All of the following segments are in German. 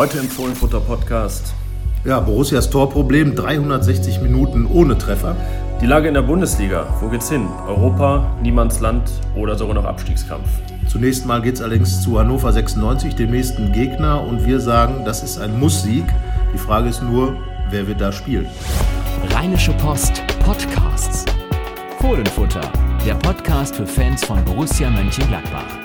Heute im Fohlenfutter Podcast. Ja, Borussias Torproblem, 360 Minuten ohne Treffer. Die Lage in der Bundesliga. Wo geht's hin? Europa, Niemandsland oder sogar noch Abstiegskampf? Zunächst mal geht's allerdings zu Hannover 96, dem nächsten Gegner. Und wir sagen, das ist ein Muss-Sieg. Die Frage ist nur, wer wird da spielen? Rheinische Post Podcasts. Fohlenfutter, der Podcast für Fans von Borussia Mönchengladbach.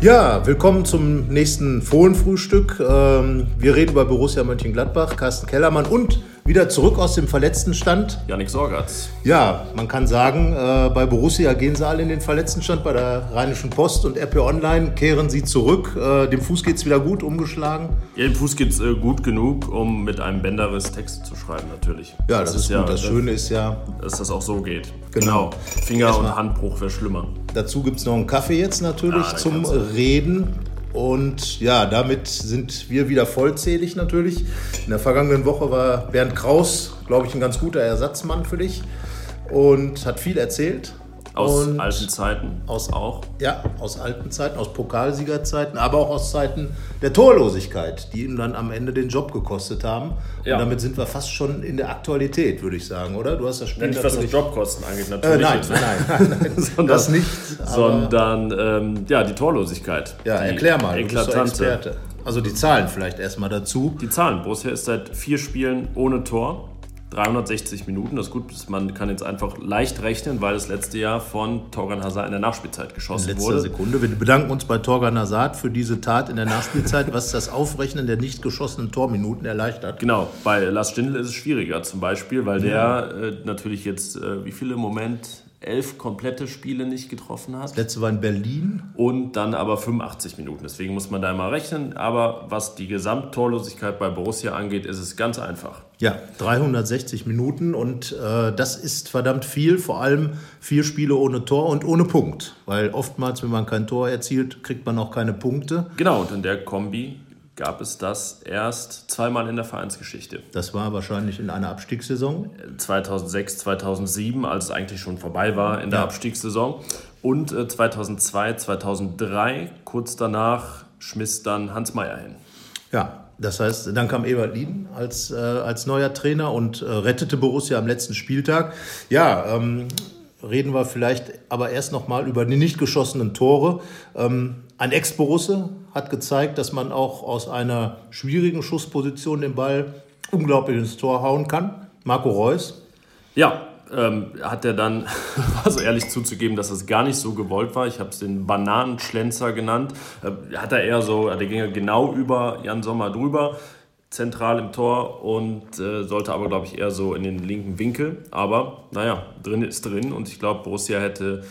Ja, willkommen zum nächsten Fohlenfrühstück. Ähm, wir reden über Borussia Mönchengladbach, Carsten Kellermann und wieder zurück aus dem Verletztenstand. Janik Sorgatz. Ja, man kann sagen, äh, bei Borussia gehen sie alle in den Verletztenstand, bei der Rheinischen Post und RP Online kehren sie zurück. Äh, dem Fuß geht es wieder gut, umgeschlagen. Ja, dem Fuß geht es äh, gut genug, um mit einem Bänderriss Texte zu schreiben, natürlich. Ja, das, das ist, ist, gut. Ja, das, Schöne ist ja, dass das auch so geht. Genau. Finger- Erstmal. und Handbruch wäre schlimmer. Dazu gibt es noch einen Kaffee jetzt natürlich ah, zum Reden. Und ja, damit sind wir wieder vollzählig natürlich. In der vergangenen Woche war Bernd Kraus, glaube ich, ein ganz guter Ersatzmann für dich und hat viel erzählt. Aus und alten Zeiten aus, auch? Ja, aus alten Zeiten, aus Pokalsiegerzeiten, aber auch aus Zeiten der Torlosigkeit, die ihm dann am Ende den Job gekostet haben. Ja. Und damit sind wir fast schon in der Aktualität, würde ich sagen, oder? Du hast das Spiel. Nicht, was das Jobkosten angeht, natürlich. Äh, nein, nein, nein, nein, sondern, das nicht. Sondern ähm, ja, die Torlosigkeit. Ja, die erklär mal, eklatante. du bist Experte. Also die Zahlen vielleicht erstmal dazu. Die Zahlen. Borussia ist seit vier Spielen ohne Tor. 360 Minuten, das ist gut, man kann jetzt einfach leicht rechnen, weil das letzte Jahr von Torgan Hazard in der Nachspielzeit geschossen in wurde. Sekunde. Wir bedanken uns bei Torgan Hazard für diese Tat in der Nachspielzeit, was das Aufrechnen der nicht geschossenen Torminuten erleichtert. Genau, bei Lars Stindl ist es schwieriger zum Beispiel, weil ja. der äh, natürlich jetzt, äh, wie viele im Moment elf komplette Spiele nicht getroffen hat. Das letzte war in Berlin. Und dann aber 85 Minuten. Deswegen muss man da immer rechnen. Aber was die Gesamttorlosigkeit bei Borussia angeht, ist es ganz einfach. Ja, 360 Minuten und äh, das ist verdammt viel. Vor allem vier Spiele ohne Tor und ohne Punkt. Weil oftmals, wenn man kein Tor erzielt, kriegt man auch keine Punkte. Genau, und in der Kombi gab es das erst zweimal in der Vereinsgeschichte. Das war wahrscheinlich in einer Abstiegssaison? 2006, 2007, als es eigentlich schon vorbei war in der ja. Abstiegssaison. Und 2002, äh, 2003, kurz danach, schmiss dann Hans Meyer hin. Ja, das heißt, dann kam Ebert Lieden als, äh, als neuer Trainer und äh, rettete Borussia am letzten Spieltag. Ja, ähm, reden wir vielleicht aber erst noch mal über die nicht geschossenen Tore. Ähm, ein Ex-Borusse hat gezeigt, dass man auch aus einer schwierigen Schussposition den Ball unglaublich ins Tor hauen kann. Marco Reus. Ja, ähm, hat er dann, war so ehrlich zuzugeben, dass es gar nicht so gewollt war. Ich habe es den Bananenschlenzer genannt. Äh, hat er eher so, der ging genau über Jan Sommer drüber zentral im Tor und äh, sollte aber, glaube ich, eher so in den linken Winkel. Aber naja, drin ist drin und ich glaube, Borussia hätte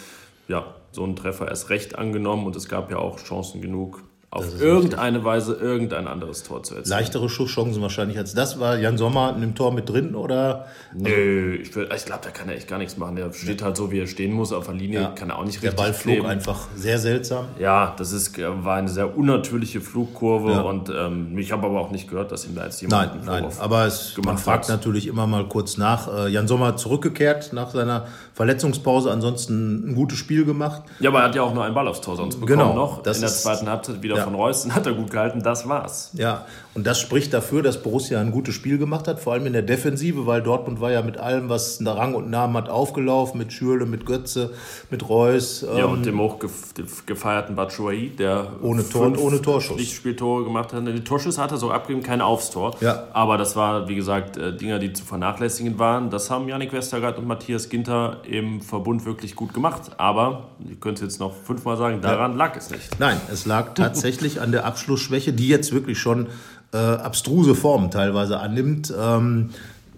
ja, so einen Treffer erst recht angenommen und es gab ja auch Chancen genug, auf irgendeine. Weise irgendein anderes Tor zu erzielen. Leichtere Schusschancen wahrscheinlich als das. War Jan Sommer in dem Tor mit drin oder? Nö, ich, ich glaube, da kann er echt gar nichts machen. Der steht halt so, wie er stehen muss. Auf der Linie ja. kann er auch nicht der richtig Der Ball flog kleben. einfach sehr seltsam. Ja, das ist, war eine sehr unnatürliche Flugkurve ja. und ähm, ich habe aber auch nicht gehört, dass ihm da jetzt jemand Nein, nein, aber es, man fragt hat. natürlich immer mal kurz nach. Äh, Jan Sommer zurückgekehrt nach seiner Verletzungspause, ansonsten ein gutes Spiel gemacht. Ja, aber er hat ja auch nur einen Ball aufs Tor sonst bekommen genau, noch. In der zweiten Halbzeit wieder ja. von Reus, dann hat er gut gehalten, das war's. Ja, und das spricht dafür, dass Borussia ein gutes Spiel gemacht hat, vor allem in der Defensive, weil Dortmund war ja mit allem, was Rang und Namen hat, aufgelaufen, mit Schürle, mit Götze, mit Reus. Ja, ähm, und dem hochgefeierten Batshuayi, der ohne Tor und ohne Torschuss. Lichtspieltore gemacht hat. Die Torschüsse hat er so abgegeben, kein aufs Tor. Ja. Aber das war, wie gesagt, äh, Dinger, die zu vernachlässigen waren. Das haben Janik Westergaard und Matthias Ginter im Verbund wirklich gut gemacht. Aber, ich könnte es jetzt noch fünfmal sagen, daran ja. lag es nicht. Nein, es lag tatsächlich an der Abschlussschwäche, die jetzt wirklich schon äh, abstruse Formen teilweise annimmt. Ähm,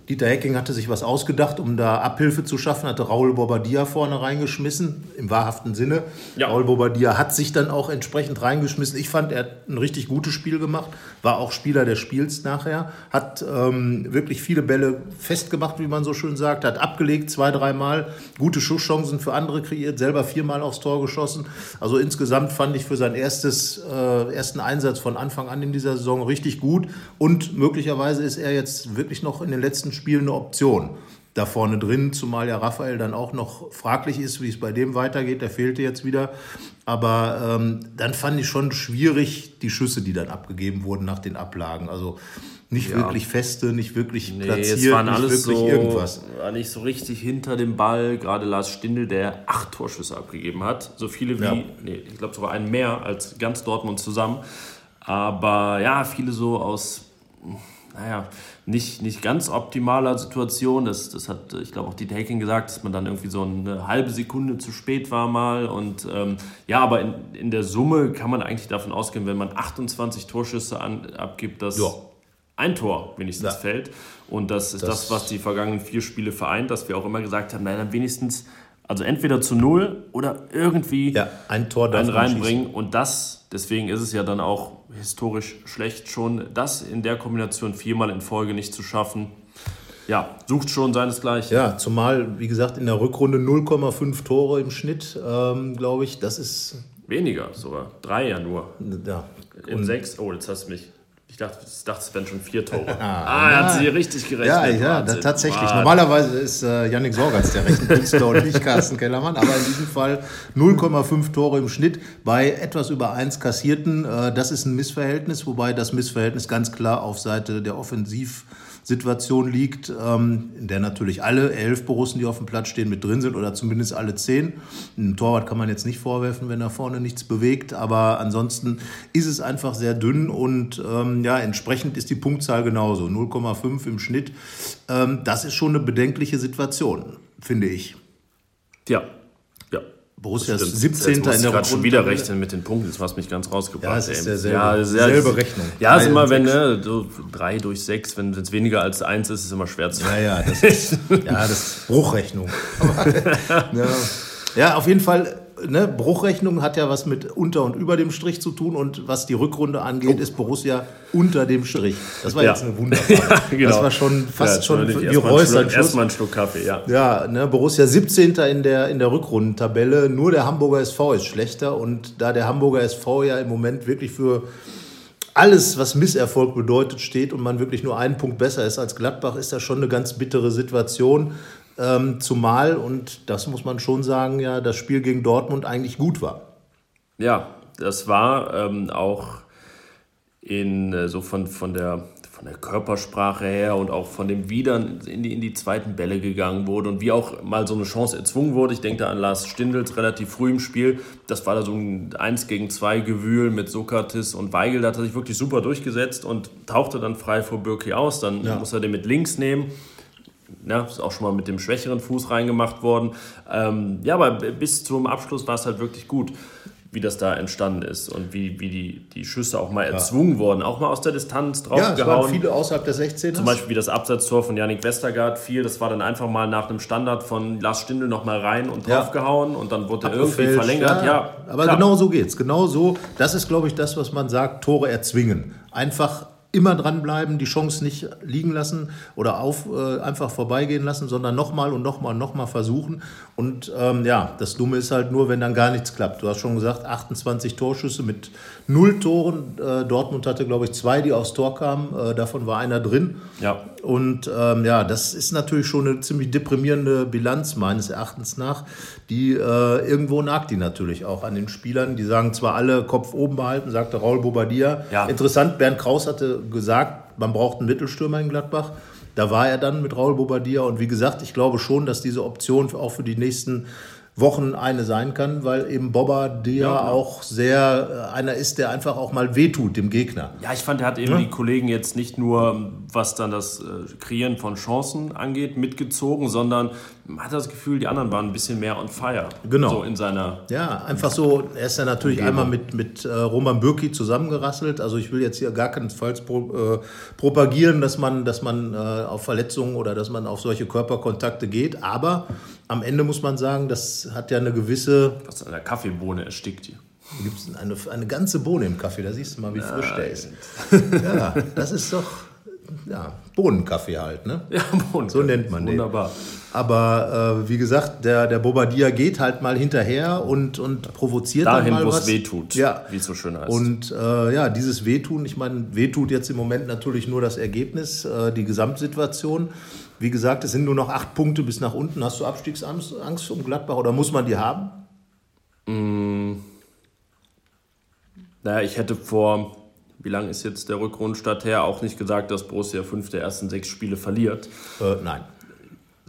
Dieter Hecking hatte sich was ausgedacht, um da Abhilfe zu schaffen, hatte Raul Bobadilla vorne reingeschmissen, im wahrhaften Sinne. Ja. Raul Bobadilla hat sich dann auch entsprechend reingeschmissen. Ich fand, er hat ein richtig gutes Spiel gemacht, war auch Spieler des Spiels nachher, hat ähm, wirklich viele Bälle festgemacht, wie man so schön sagt, hat abgelegt zwei, dreimal, gute Schusschancen für andere kreiert, selber viermal aufs Tor geschossen. Also insgesamt fand ich für seinen erstes, äh, ersten Einsatz von Anfang an in dieser Saison richtig gut und möglicherweise ist er jetzt wirklich noch in den letzten Spiel eine Option. da vorne drin, zumal ja Raphael dann auch noch fraglich ist, wie es bei dem weitergeht. Der fehlte jetzt wieder. Aber ähm, dann fand ich schon schwierig die Schüsse, die dann abgegeben wurden nach den Ablagen. Also nicht ja. wirklich feste, nicht wirklich nee, platziert, es waren nicht alles wirklich so, irgendwas. War nicht so richtig hinter dem Ball. Gerade Lars Stindl, der acht Torschüsse abgegeben hat. So viele wie, ja. nee, ich glaube sogar einen mehr als ganz Dortmund zusammen. Aber ja, viele so aus naja, nicht, nicht ganz optimaler Situation. Das, das hat, ich glaube, auch die Taking gesagt, dass man dann irgendwie so eine halbe Sekunde zu spät war mal. Und ähm, ja, aber in, in der Summe kann man eigentlich davon ausgehen, wenn man 28 Torschüsse an, abgibt, dass ja. ein Tor wenigstens ja. fällt. Und das ist das, das, was die vergangenen vier Spiele vereint, dass wir auch immer gesagt haben, naja, dann wenigstens, also entweder zu null oder irgendwie ja, ein Tor einen reinbringen. Und das, deswegen ist es ja dann auch historisch schlecht schon, das in der Kombination viermal in Folge nicht zu schaffen. Ja, sucht schon seinesgleichen. Ja, zumal, wie gesagt, in der Rückrunde 0,5 Tore im Schnitt, ähm, glaube ich, das ist. Weniger sogar. Drei ja nur. Ja. In sechs. Oh, jetzt hast du mich. Ich dachte, ich dachte, es wären schon vier Tore. ah, ah er hat sie richtig gerechnet. Ja, ja tatsächlich. Wahnsinn. Normalerweise ist äh, Yannick Sorgatz der Rechenkünstler und nicht Carsten Kellermann. Aber in diesem Fall 0,5 Tore im Schnitt bei etwas über 1 kassierten. Äh, das ist ein Missverhältnis, wobei das Missverhältnis ganz klar auf Seite der Offensiv- Situation liegt, ähm, in der natürlich alle elf Borussen, die auf dem Platz stehen, mit drin sind oder zumindest alle zehn. Ein Torwart kann man jetzt nicht vorwerfen, wenn er vorne nichts bewegt, aber ansonsten ist es einfach sehr dünn und ähm, ja, entsprechend ist die Punktzahl genauso, 0,5 im Schnitt. Ähm, das ist schon eine bedenkliche Situation, finde ich. Ja, Borussia ist 17. Jetzt in der gerade schon wieder rechnen mit den Punkten, das hast mich ganz rausgebracht. Ja, es ist derselbe, ja, selbe Rechnung. Ja, ist immer, wenn ne, so drei durch sechs, wenn es weniger als eins ist, ist es immer schwer zu. Ja, ja, das ist, ja, das ist Bruchrechnung. ja. ja, auf jeden Fall ne, Bruchrechnung hat ja was mit unter und über dem Strich zu tun und was die Rückrunde angeht, oh. ist Borussia unter dem Strich. Das war ja. jetzt eine wunderbare. ja, genau. Das war schon fast ja, schon wie Reus Erstmal einen Schluck Kaffee, ja. Ja, ne, Borussia 17. in der, in der Rückrundentabelle. Nur der Hamburger SV ist schlechter und da der Hamburger SV ja im Moment wirklich für alles, was Misserfolg bedeutet, steht und man wirklich nur einen Punkt besser ist als Gladbach, ist das schon eine ganz bittere Situation. Ähm, zumal, und das muss man schon sagen, ja, das Spiel gegen Dortmund eigentlich gut war. Ja, das war ähm, auch in, äh, so von, von, der, von der Körpersprache her und auch von dem Wiedern in die, in die zweiten Bälle gegangen wurde und wie auch mal so eine Chance erzwungen wurde. Ich denke da an Lars Stindels relativ früh im Spiel. Das war da so ein 1 gegen 2 Gewühl mit Sokrates und Weigel. Da hat er sich wirklich super durchgesetzt und tauchte dann frei vor Birki aus. Dann ja. muss er den mit links nehmen ja, ist auch schon mal mit dem schwächeren Fuß reingemacht worden. Ähm, ja, aber bis zum Abschluss war es halt wirklich gut, wie das da entstanden ist und wie, wie die, die Schüsse auch mal erzwungen ja. wurden, auch mal aus der Distanz draufgehauen. Ja, es waren viele außerhalb der 16 Zum Beispiel wie das Abseitstor von Yannick Westergaard fiel, das war dann einfach mal nach einem Standard von Lars Stindl noch mal rein und draufgehauen und dann wurde er irgendwie verlängert. Ja, ja aber klar. genau so geht's. Genau so, das ist glaube ich das, was man sagt, Tore erzwingen. Einfach immer dranbleiben, die Chance nicht liegen lassen oder auf, äh, einfach vorbeigehen lassen, sondern nochmal und nochmal und nochmal versuchen. Und ähm, ja, das Dumme ist halt nur, wenn dann gar nichts klappt. Du hast schon gesagt, 28 Torschüsse mit null Toren. Äh, Dortmund hatte, glaube ich, zwei, die aufs Tor kamen. Äh, davon war einer drin. Ja. Und ähm, ja, das ist natürlich schon eine ziemlich deprimierende Bilanz meines Erachtens nach. Die äh, irgendwo nagt die natürlich auch an den Spielern. Die sagen zwar alle Kopf oben behalten, sagte Raul Bobadilla. Ja. Interessant, Bernd Kraus hatte gesagt, man braucht einen Mittelstürmer in Gladbach. Da war er dann mit Raul Bobadilla. Und wie gesagt, ich glaube schon, dass diese Option auch für die nächsten Wochen eine sein kann, weil eben Bobba der ja, auch sehr äh, einer ist, der einfach auch mal wehtut dem Gegner. Ja, ich fand, er hat eben ja. die Kollegen jetzt nicht nur, was dann das äh, Kreieren von Chancen angeht, mitgezogen, sondern man hat das Gefühl, die anderen waren ein bisschen mehr on fire. Genau. So in seiner. Ja, einfach so. Er ist ja natürlich Umgebung. einmal mit, mit äh, Roman Bürki zusammengerasselt. Also ich will jetzt hier gar keinesfalls pro, äh, propagieren, dass man, dass man äh, auf Verletzungen oder dass man auf solche Körperkontakte geht. Aber am Ende muss man sagen, das hat ja eine gewisse. Was an der Kaffeebohne erstickt hier. Da gibt es eine, eine ganze Bohne im Kaffee, da siehst du mal, wie frisch der ist. Ja, das ist doch ja, Bohnenkaffee halt, ne? Ja, Bohnenkaffee. So nennt man den. Wunderbar. Aber äh, wie gesagt, der, der Bobadilla geht halt mal hinterher und, und provoziert Dahin, dann mal wo was. es weh tut, Ja. wie es so schön heißt. Und äh, ja, dieses Wehtun, ich meine, wehtut jetzt im Moment natürlich nur das Ergebnis, äh, die Gesamtsituation. Wie gesagt, es sind nur noch acht Punkte bis nach unten. Hast du Abstiegsangst Angst um Gladbach oder muss man die haben? Naja, ich hätte vor, wie lange ist jetzt der Rückrundstart her, auch nicht gesagt, dass Borussia fünf der ersten sechs Spiele verliert. Äh, nein.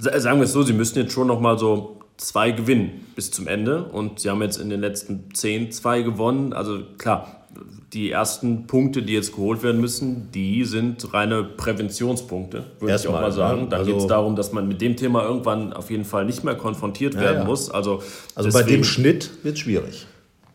Sa- Sagen wir es so, sie müssen jetzt schon noch mal so zwei gewinnen bis zum Ende. Und sie haben jetzt in den letzten zehn zwei gewonnen. Also klar, die ersten Punkte, die jetzt geholt werden müssen, die sind reine Präventionspunkte, würde ich auch mal sagen. ne? Da Also- geht es darum, dass man mit dem Thema irgendwann auf jeden Fall nicht mehr konfrontiert werden ja. muss. Also, Also bei dem Schnitt wird es schwierig.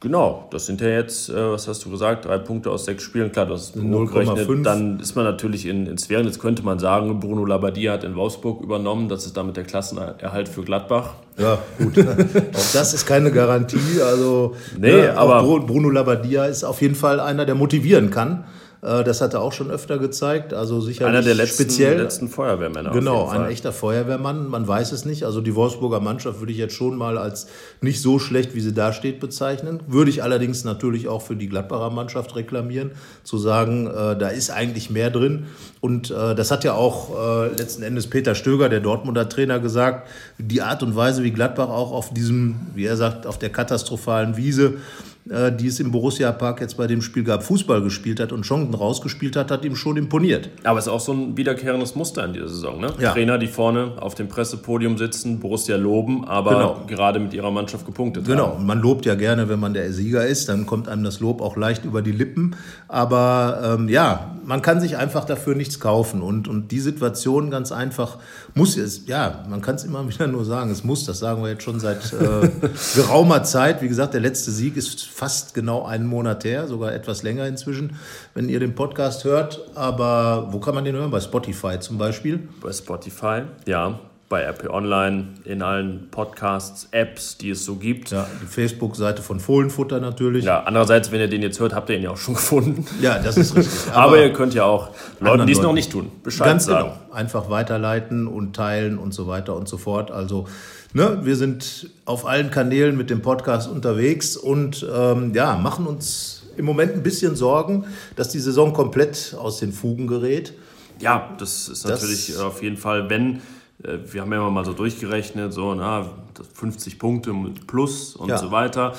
Genau, das sind ja jetzt, äh, was hast du gesagt, drei Punkte aus sechs Spielen. Klar, das ist 0,5. hochgerechnet. Dann ist man natürlich in, in Sphären. Jetzt könnte man sagen, Bruno Labbadia hat in Wolfsburg übernommen. Das ist damit der Klassenerhalt für Gladbach. Ja, gut. auch das ist keine Garantie. Also, Nee, ne, aber- Bru- Bruno Labbadia ist auf jeden Fall einer, der motivieren kann. Äh, Das hat er auch schon öfter gezeigt. Also sicherlich Einer der letzten, speziell. letzten Feuerwehrmänner. Genau, ein echter Feuerwehrmann. Man weiß es nicht. Also die Wolfsburger Mannschaft würde ich jetzt schon mal als nicht so schlecht, wie sie da steht, bezeichnen. Würde ich allerdings natürlich auch für die Gladbacher Mannschaft reklamieren, zu sagen, äh, da ist eigentlich mehr drin. Und äh, das hat ja auch äh, letzten Endes Peter Stöger, der Dortmunder Trainer, gesagt. Die Art und Weise, wie Gladbach auch auf diesem, wie er sagt, auf der katastrophalen Wiese äh, die es im Borussia Park jetzt bei dem Spiel gab, Fußball gespielt hat und Chancen rausgespielt hat, hat ihm schon imponiert. Aber es ist auch so ein wiederkehrendes Muster in dieser Saison. Ne? Ja. Trainer, die vorne auf dem Pressepodium sitzen, Borussia loben, aber Genau. gerade mit ihrer Mannschaft gepunktet Genau, haben. und man lobt ja gerne, wenn man der Sieger ist, dann kommt einem das Lob auch leicht über die Lippen. Aber ähm, ja, man kann sich einfach dafür nichts kaufen. Und, und die Situation ganz einfach muss es, ja, man kann es immer wieder nur sagen, es muss, das sagen wir jetzt schon seit äh, geraumer Zeit. Wie gesagt, der letzte Sieg ist fast genau einen Monat her, sogar etwas länger inzwischen, wenn ihr den Podcast hört. Aber wo kann man den hören? Bei Spotify zum Beispiel. Bei Spotify, ja. Bei RP Online, in allen Podcasts, Apps, die es so gibt. Ja, die Facebook-Seite von Fohlenfutter natürlich. Ja, andererseits, wenn ihr den jetzt hört, habt ihr ihn ja auch schon gefunden. Ja, das ist richtig. Aber, ihr könnt ja auch Leuten, die es noch nicht tun, Bescheid Ganz sagen. genau. Einfach weiterleiten und teilen und so weiter und so fort. Also, ne, wir sind auf allen Kanälen mit dem Podcast unterwegs und ähm, ja, machen uns im Moment ein bisschen Sorgen, dass die Saison komplett aus den Fugen gerät. Ja, das ist Das- natürlich auf jeden Fall, wenn, wir haben ja immer mal so durchgerechnet, so na, 50 Punkte plus und Ja. so weiter.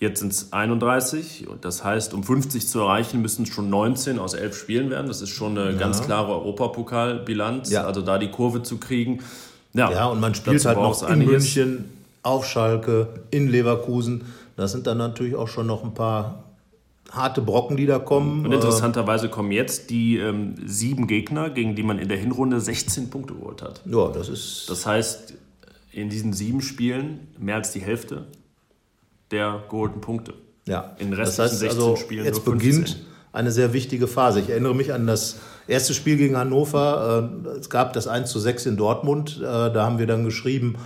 Jetzt sind es 31 und das heißt, um 50 zu erreichen, müssen es schon 19 aus 11 Spielen werden. Das ist schon eine ganz klare Europapokalbilanz, Ja. also da die Kurve zu kriegen. Ja, Ja, und man spielt halt noch in. München, auf Schalke, in Leverkusen. Das sind dann natürlich auch schon noch ein paar harte Brocken, die da kommen. Und interessanterweise kommen jetzt die ähm, sieben Gegner, gegen die man in der Hinrunde 16 Punkte geholt hat. Äh, ja, das ist Das heißt, in diesen sieben Spielen mehr als die Hälfte der geholten Punkte. Ja, In den das restlichen heißt 16 also, Spielen jetzt nur 15. beginnt eine sehr wichtige Phase. Ich erinnere mich an das erste Spiel gegen Hannover. Äh, Es gab das 1 zu 6 in Dortmund. Äh, Da haben wir dann geschrieben,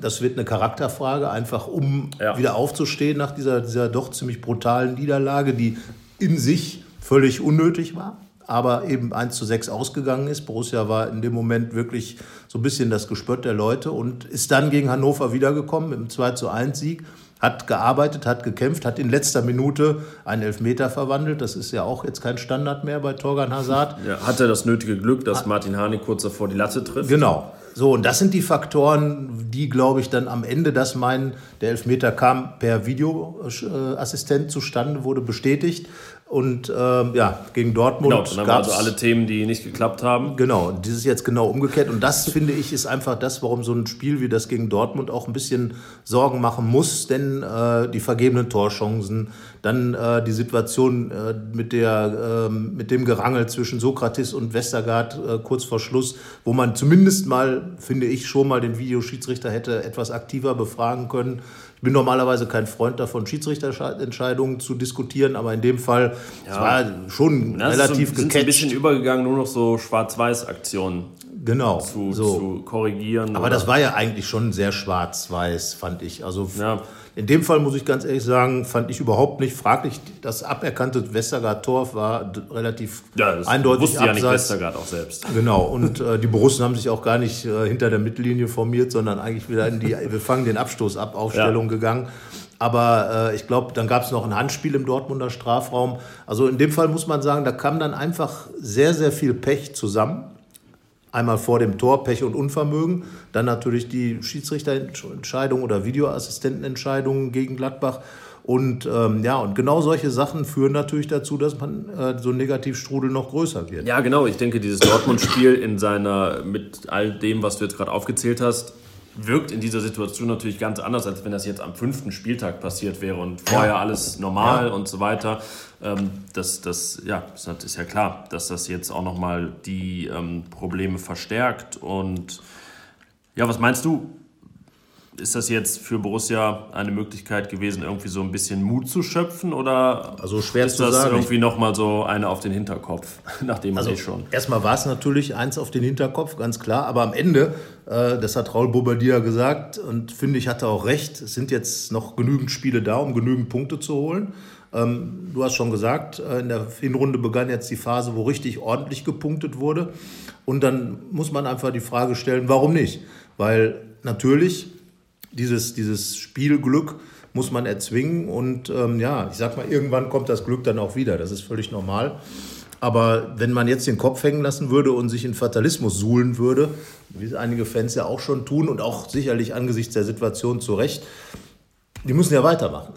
das wird eine Charakterfrage, einfach um Ja. wieder aufzustehen nach dieser, dieser doch ziemlich brutalen Niederlage, die in sich völlig unnötig war. Aber eben 1 zu 6 ausgegangen ist. Borussia war in dem Moment wirklich so ein bisschen das Gespött der Leute und ist dann gegen Hannover wiedergekommen mit einem 2 zu 1 Sieg hat gearbeitet, hat gekämpft, hat in letzter Minute einen Elfmeter verwandelt. Das ist ja auch jetzt kein Standard mehr bei Torgan Hazard. Ja, hatte das nötige Glück, dass Martin Hane kurz davor die Latte trifft. Genau. So, und das sind die Faktoren, die, glaube ich, dann am Ende das meinen, der Elfmeter kam per Videoassistent zustande, wurde bestätigt. Und ähm, ja, gegen Dortmund Genau, dann haben wir also alle Themen, die nicht geklappt haben. Genau, ist jetzt genau umgekehrt. Und das, finde ich, ist einfach das, warum so ein Spiel wie das gegen Dortmund auch ein bisschen Sorgen machen muss. Denn äh, die vergebenen Torchancen, dann äh, die Situation äh, mit, der, ähm, mit dem Gerangel zwischen Sokrates und Westergaard äh, kurz vor Schluss, wo man zumindest mal, finde ich, schon mal den Videoschiedsrichter hätte etwas aktiver befragen können. Ich bin normalerweise kein Freund davon, Schiedsrichterentscheidungen zu diskutieren, aber in dem Fall, es war schon Ja, so, relativ so ein gecatcht. bisschen übergegangen, nur noch so Schwarz-Weiß-Aktionen Genau. zu, so. zu korrigieren. Aber oder- das war ja eigentlich schon sehr schwarz-weiß, fand ich. Also Ja. In dem Fall muss ich ganz ehrlich sagen, fand ich überhaupt nicht fraglich. Das aberkannte Westergaard-Tor war relativ Ja, das eindeutig wusste ja nicht. Westergaard auch selbst. Genau, und äh, die Borussen haben sich auch gar nicht äh, hinter der Mittellinie formiert, sondern eigentlich wieder in die Wir fangen den Abstoß ab Aufstellung gegangen. Aber äh, ich glaube, dann gab es noch ein Handspiel im Dortmunder Strafraum. Also in dem Fall muss man sagen, da kam dann einfach sehr, sehr viel Pech zusammen. Einmal vor dem Tor Pech und Unvermögen, dann natürlich die Schiedsrichterentscheidung oder Videoassistentenentscheidungen gegen Gladbach. Und ähm, ja, und genau solche Sachen führen natürlich dazu, dass man äh, so ein Negativstrudel noch größer wird. Ja, genau. Ich denke, dieses Dortmund-Spiel in seiner, mit all dem, was du jetzt gerade aufgezählt hast, wirkt in dieser Situation natürlich ganz anders, als wenn das jetzt am fünften Spieltag passiert wäre und vorher alles normal Ja. und so weiter. Ähm, das, das, ja, das ist ja klar, dass das jetzt auch nochmal die ähm, Probleme verstärkt. Und ja, was meinst du? Ist das jetzt für Borussia eine Möglichkeit gewesen, irgendwie so ein bisschen Mut zu schöpfen? Oder Also schwer ist zu das sagen. irgendwie nochmal so eine auf den Hinterkopf, nachdem man Also eh schon. erstmal war es natürlich eins auf den Hinterkopf, ganz klar. Aber am Ende, äh, das hat Raul Bobadilla gesagt und finde ich, hat er auch recht, es sind jetzt noch genügend Spiele da, um genügend Punkte zu holen. Ähm, du hast schon gesagt, äh, in der Hinrunde begann jetzt die Phase, wo richtig ordentlich gepunktet wurde. Und dann muss man einfach die Frage stellen, warum nicht? Weil natürlich dieses, dieses Spielglück muss man erzwingen und ähm, ja, ich sag mal, irgendwann kommt das Glück dann auch wieder. Das ist völlig normal. Aber wenn man jetzt den Kopf hängen lassen würde und sich in Fatalismus suhlen würde, wie es einige Fans ja auch schon tun und auch sicherlich angesichts der Situation zu Recht, die müssen ja weitermachen.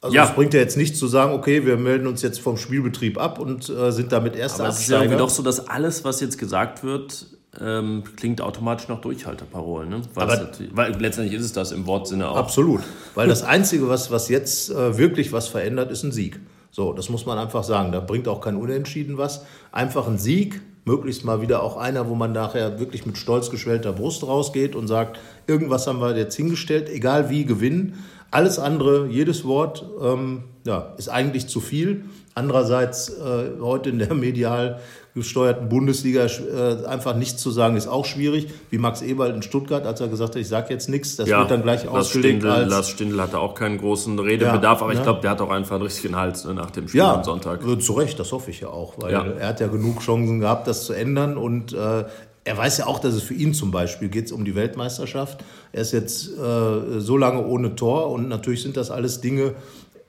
Also Ja. es bringt ja jetzt nichts zu sagen, okay, wir melden uns jetzt vom Spielbetrieb ab und äh, sind damit erste Aber es ist ja irgendwie Absteiger. doch so, dass alles, was jetzt gesagt wird, ähm, klingt automatisch nach Durchhalteparolen. Ne? Weil, Aber- weil letztendlich ist es das im Wortsinne auch. Absolut. Weil das Einzige, was, was jetzt äh, wirklich was verändert, ist ein Sieg. So, das muss man einfach sagen. Da bringt auch kein Unentschieden was. Einfach ein Sieg, möglichst mal wieder auch einer, wo man nachher wirklich mit stolz geschwellter Brust rausgeht und sagt, irgendwas haben wir jetzt hingestellt, egal wie, gewinnen. Alles andere, jedes Wort, ähm, ja, ist eigentlich zu viel. Andererseits äh, heute in der medial gesteuerten Bundesliga äh, einfach nichts zu sagen, ist auch schwierig. Wie Max Eberl in Stuttgart, als er gesagt hat, ich sage jetzt nichts, das wird dann gleich ausgelegt Stindl, als Lars Stindl hatte auch keinen großen Redebedarf, Ja, aber ich ne? glaube, der hat auch einfach einen richtigen Hals ne, nach dem Spiel Ja, am Sonntag. äh, zu Recht, das hoffe ich ja auch, weil Ja. er hat ja genug Chancen gehabt, das zu ändern und äh, er weiß ja auch, dass es für ihn zum Beispiel geht um die Weltmeisterschaft. Er ist jetzt äh, so lange ohne Tor und natürlich sind das alles Dinge,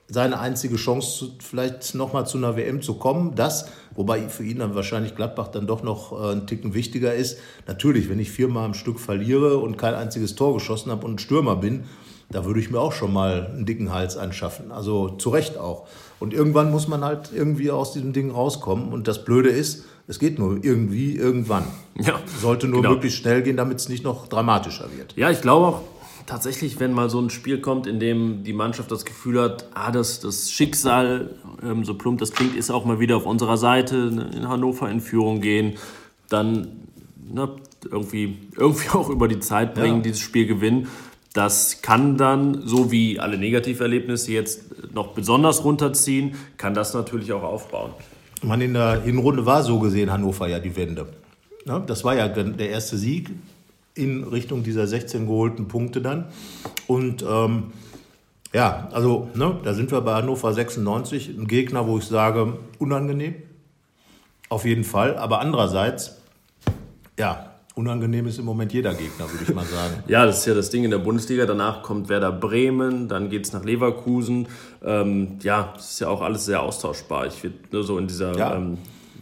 seine einzige Chance, zu, vielleicht nochmal zu einer WM zu kommen. Das, wobei für ihn dann wahrscheinlich Gladbach dann doch noch äh, ein Ticken wichtiger ist. Natürlich, wenn ich viermal am Stück verliere und kein einziges Tor geschossen habe und ein Stürmer bin, da würde ich mir auch schon mal einen dicken Hals anschaffen. Also zu Recht auch. Und irgendwann muss man halt irgendwie aus diesem Ding rauskommen. Und das Blöde ist, es geht nur irgendwie, irgendwann. Ja, Sollte nur genau. möglichst schnell gehen, damit es nicht noch dramatischer wird. Ja, ich glaube auch tatsächlich, wenn mal so ein Spiel kommt, in dem die Mannschaft das Gefühl hat, ah, das, das Schicksal, ähm, so plump das klingt, ist auch mal wieder auf unserer Seite, ne, in Hannover in Führung gehen, dann ne, irgendwie, irgendwie auch über die Zeit bringen, Ja. dieses Spiel gewinnen. Das kann dann, so wie alle Negativerlebnisse jetzt noch besonders runterziehen, kann das natürlich auch aufbauen. Man in der Hinrunde war so gesehen Hannover ja die Wende. Ne? Das war ja der erste Sieg in Richtung dieser 16 geholten Punkte dann. Und ähm, ja, also ne, da sind wir bei Hannover 96, ein Gegner, wo ich sage, unangenehm. Auf jeden Fall. Aber andererseits, ja, unangenehm ist im Moment jeder Gegner, würde ich mal sagen. Ja, das ist ja das Ding in der Bundesliga. Danach kommt Werder Bremen, dann geht es nach Leverkusen. Ähm, ja, das ist ja auch alles sehr austauschbar. Ich würde nur so in dieser, Ja. ähm,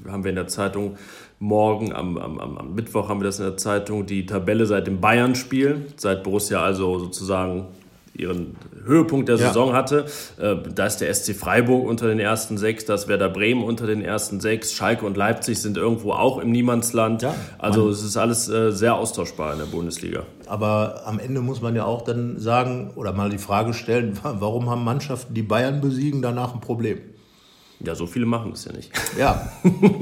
haben wir in der Zeitung morgen, am, am, am Mittwoch haben wir das in der Zeitung, die Tabelle seit dem Bayern-Spiel, seit Borussia also sozusagen ihren Höhepunkt der Ja. Saison hatte. Äh, da ist der SC Freiburg unter den ersten sechs, da ist Werder Bremen unter den ersten sechs, Schalke und Leipzig sind irgendwo auch im Niemandsland. Ja, also es ist alles äh, sehr austauschbar in der Bundesliga. Aber am Ende muss man ja auch dann sagen oder mal die Frage stellen, warum haben Mannschaften, die Bayern besiegen, danach ein Problem? Ja, so viele machen das ja nicht. Ja,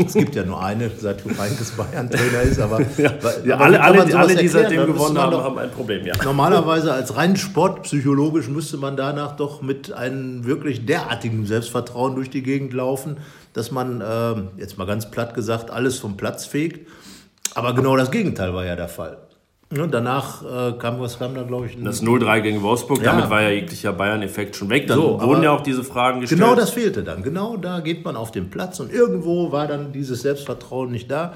es gibt ja nur eine, seit Jupp Heynckes Bayern-Trainer ist, aber, Ja, ja, alle, alle, alle die seitdem gewonnen haben, haben ein Problem, ja. Normalerweise als rein sportpsychologisch müsste man danach doch mit einem wirklich derartigen Selbstvertrauen durch die Gegend laufen, dass man, ähm, jetzt mal ganz platt gesagt, alles vom Platz fegt. Aber genau das Gegenteil war ja der Fall. Ne, danach äh, kam, was kam da, glaube ich? Das 0-3 gegen Wolfsburg, Ja. damit war ja jeglicher Bayern-Effekt schon weg. Dann So, wurden ja auch diese Fragen gestellt. Genau das fehlte dann. Genau da geht man auf den Platz und irgendwo war dann dieses Selbstvertrauen nicht da.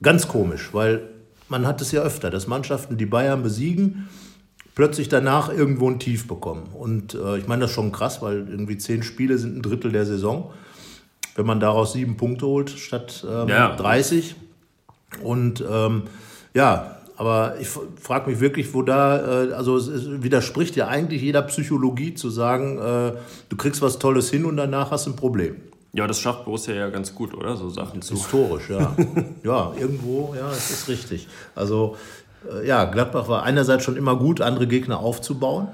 Ganz komisch, weil man hat es ja öfter, dass Mannschaften, die Bayern besiegen, plötzlich danach irgendwo ein Tief bekommen. Und äh, ich meine das ist schon krass, weil irgendwie zehn Spiele sind ein Drittel der Saison. Wenn man daraus sieben Punkte holt statt ähm, Ja. 30. Und ähm, ja, aber ich frage mich wirklich, wo da, äh, also es, es widerspricht ja eigentlich jeder Psychologie zu sagen, äh, du kriegst was Tolles hin und danach hast du ein Problem. Ja, das schafft Borussia ja ganz gut, oder? So Sachen zu. Historisch, ja. ja, irgendwo, ja, das ist richtig. Also, äh, ja, Gladbach war einerseits schon immer gut, andere Gegner aufzubauen.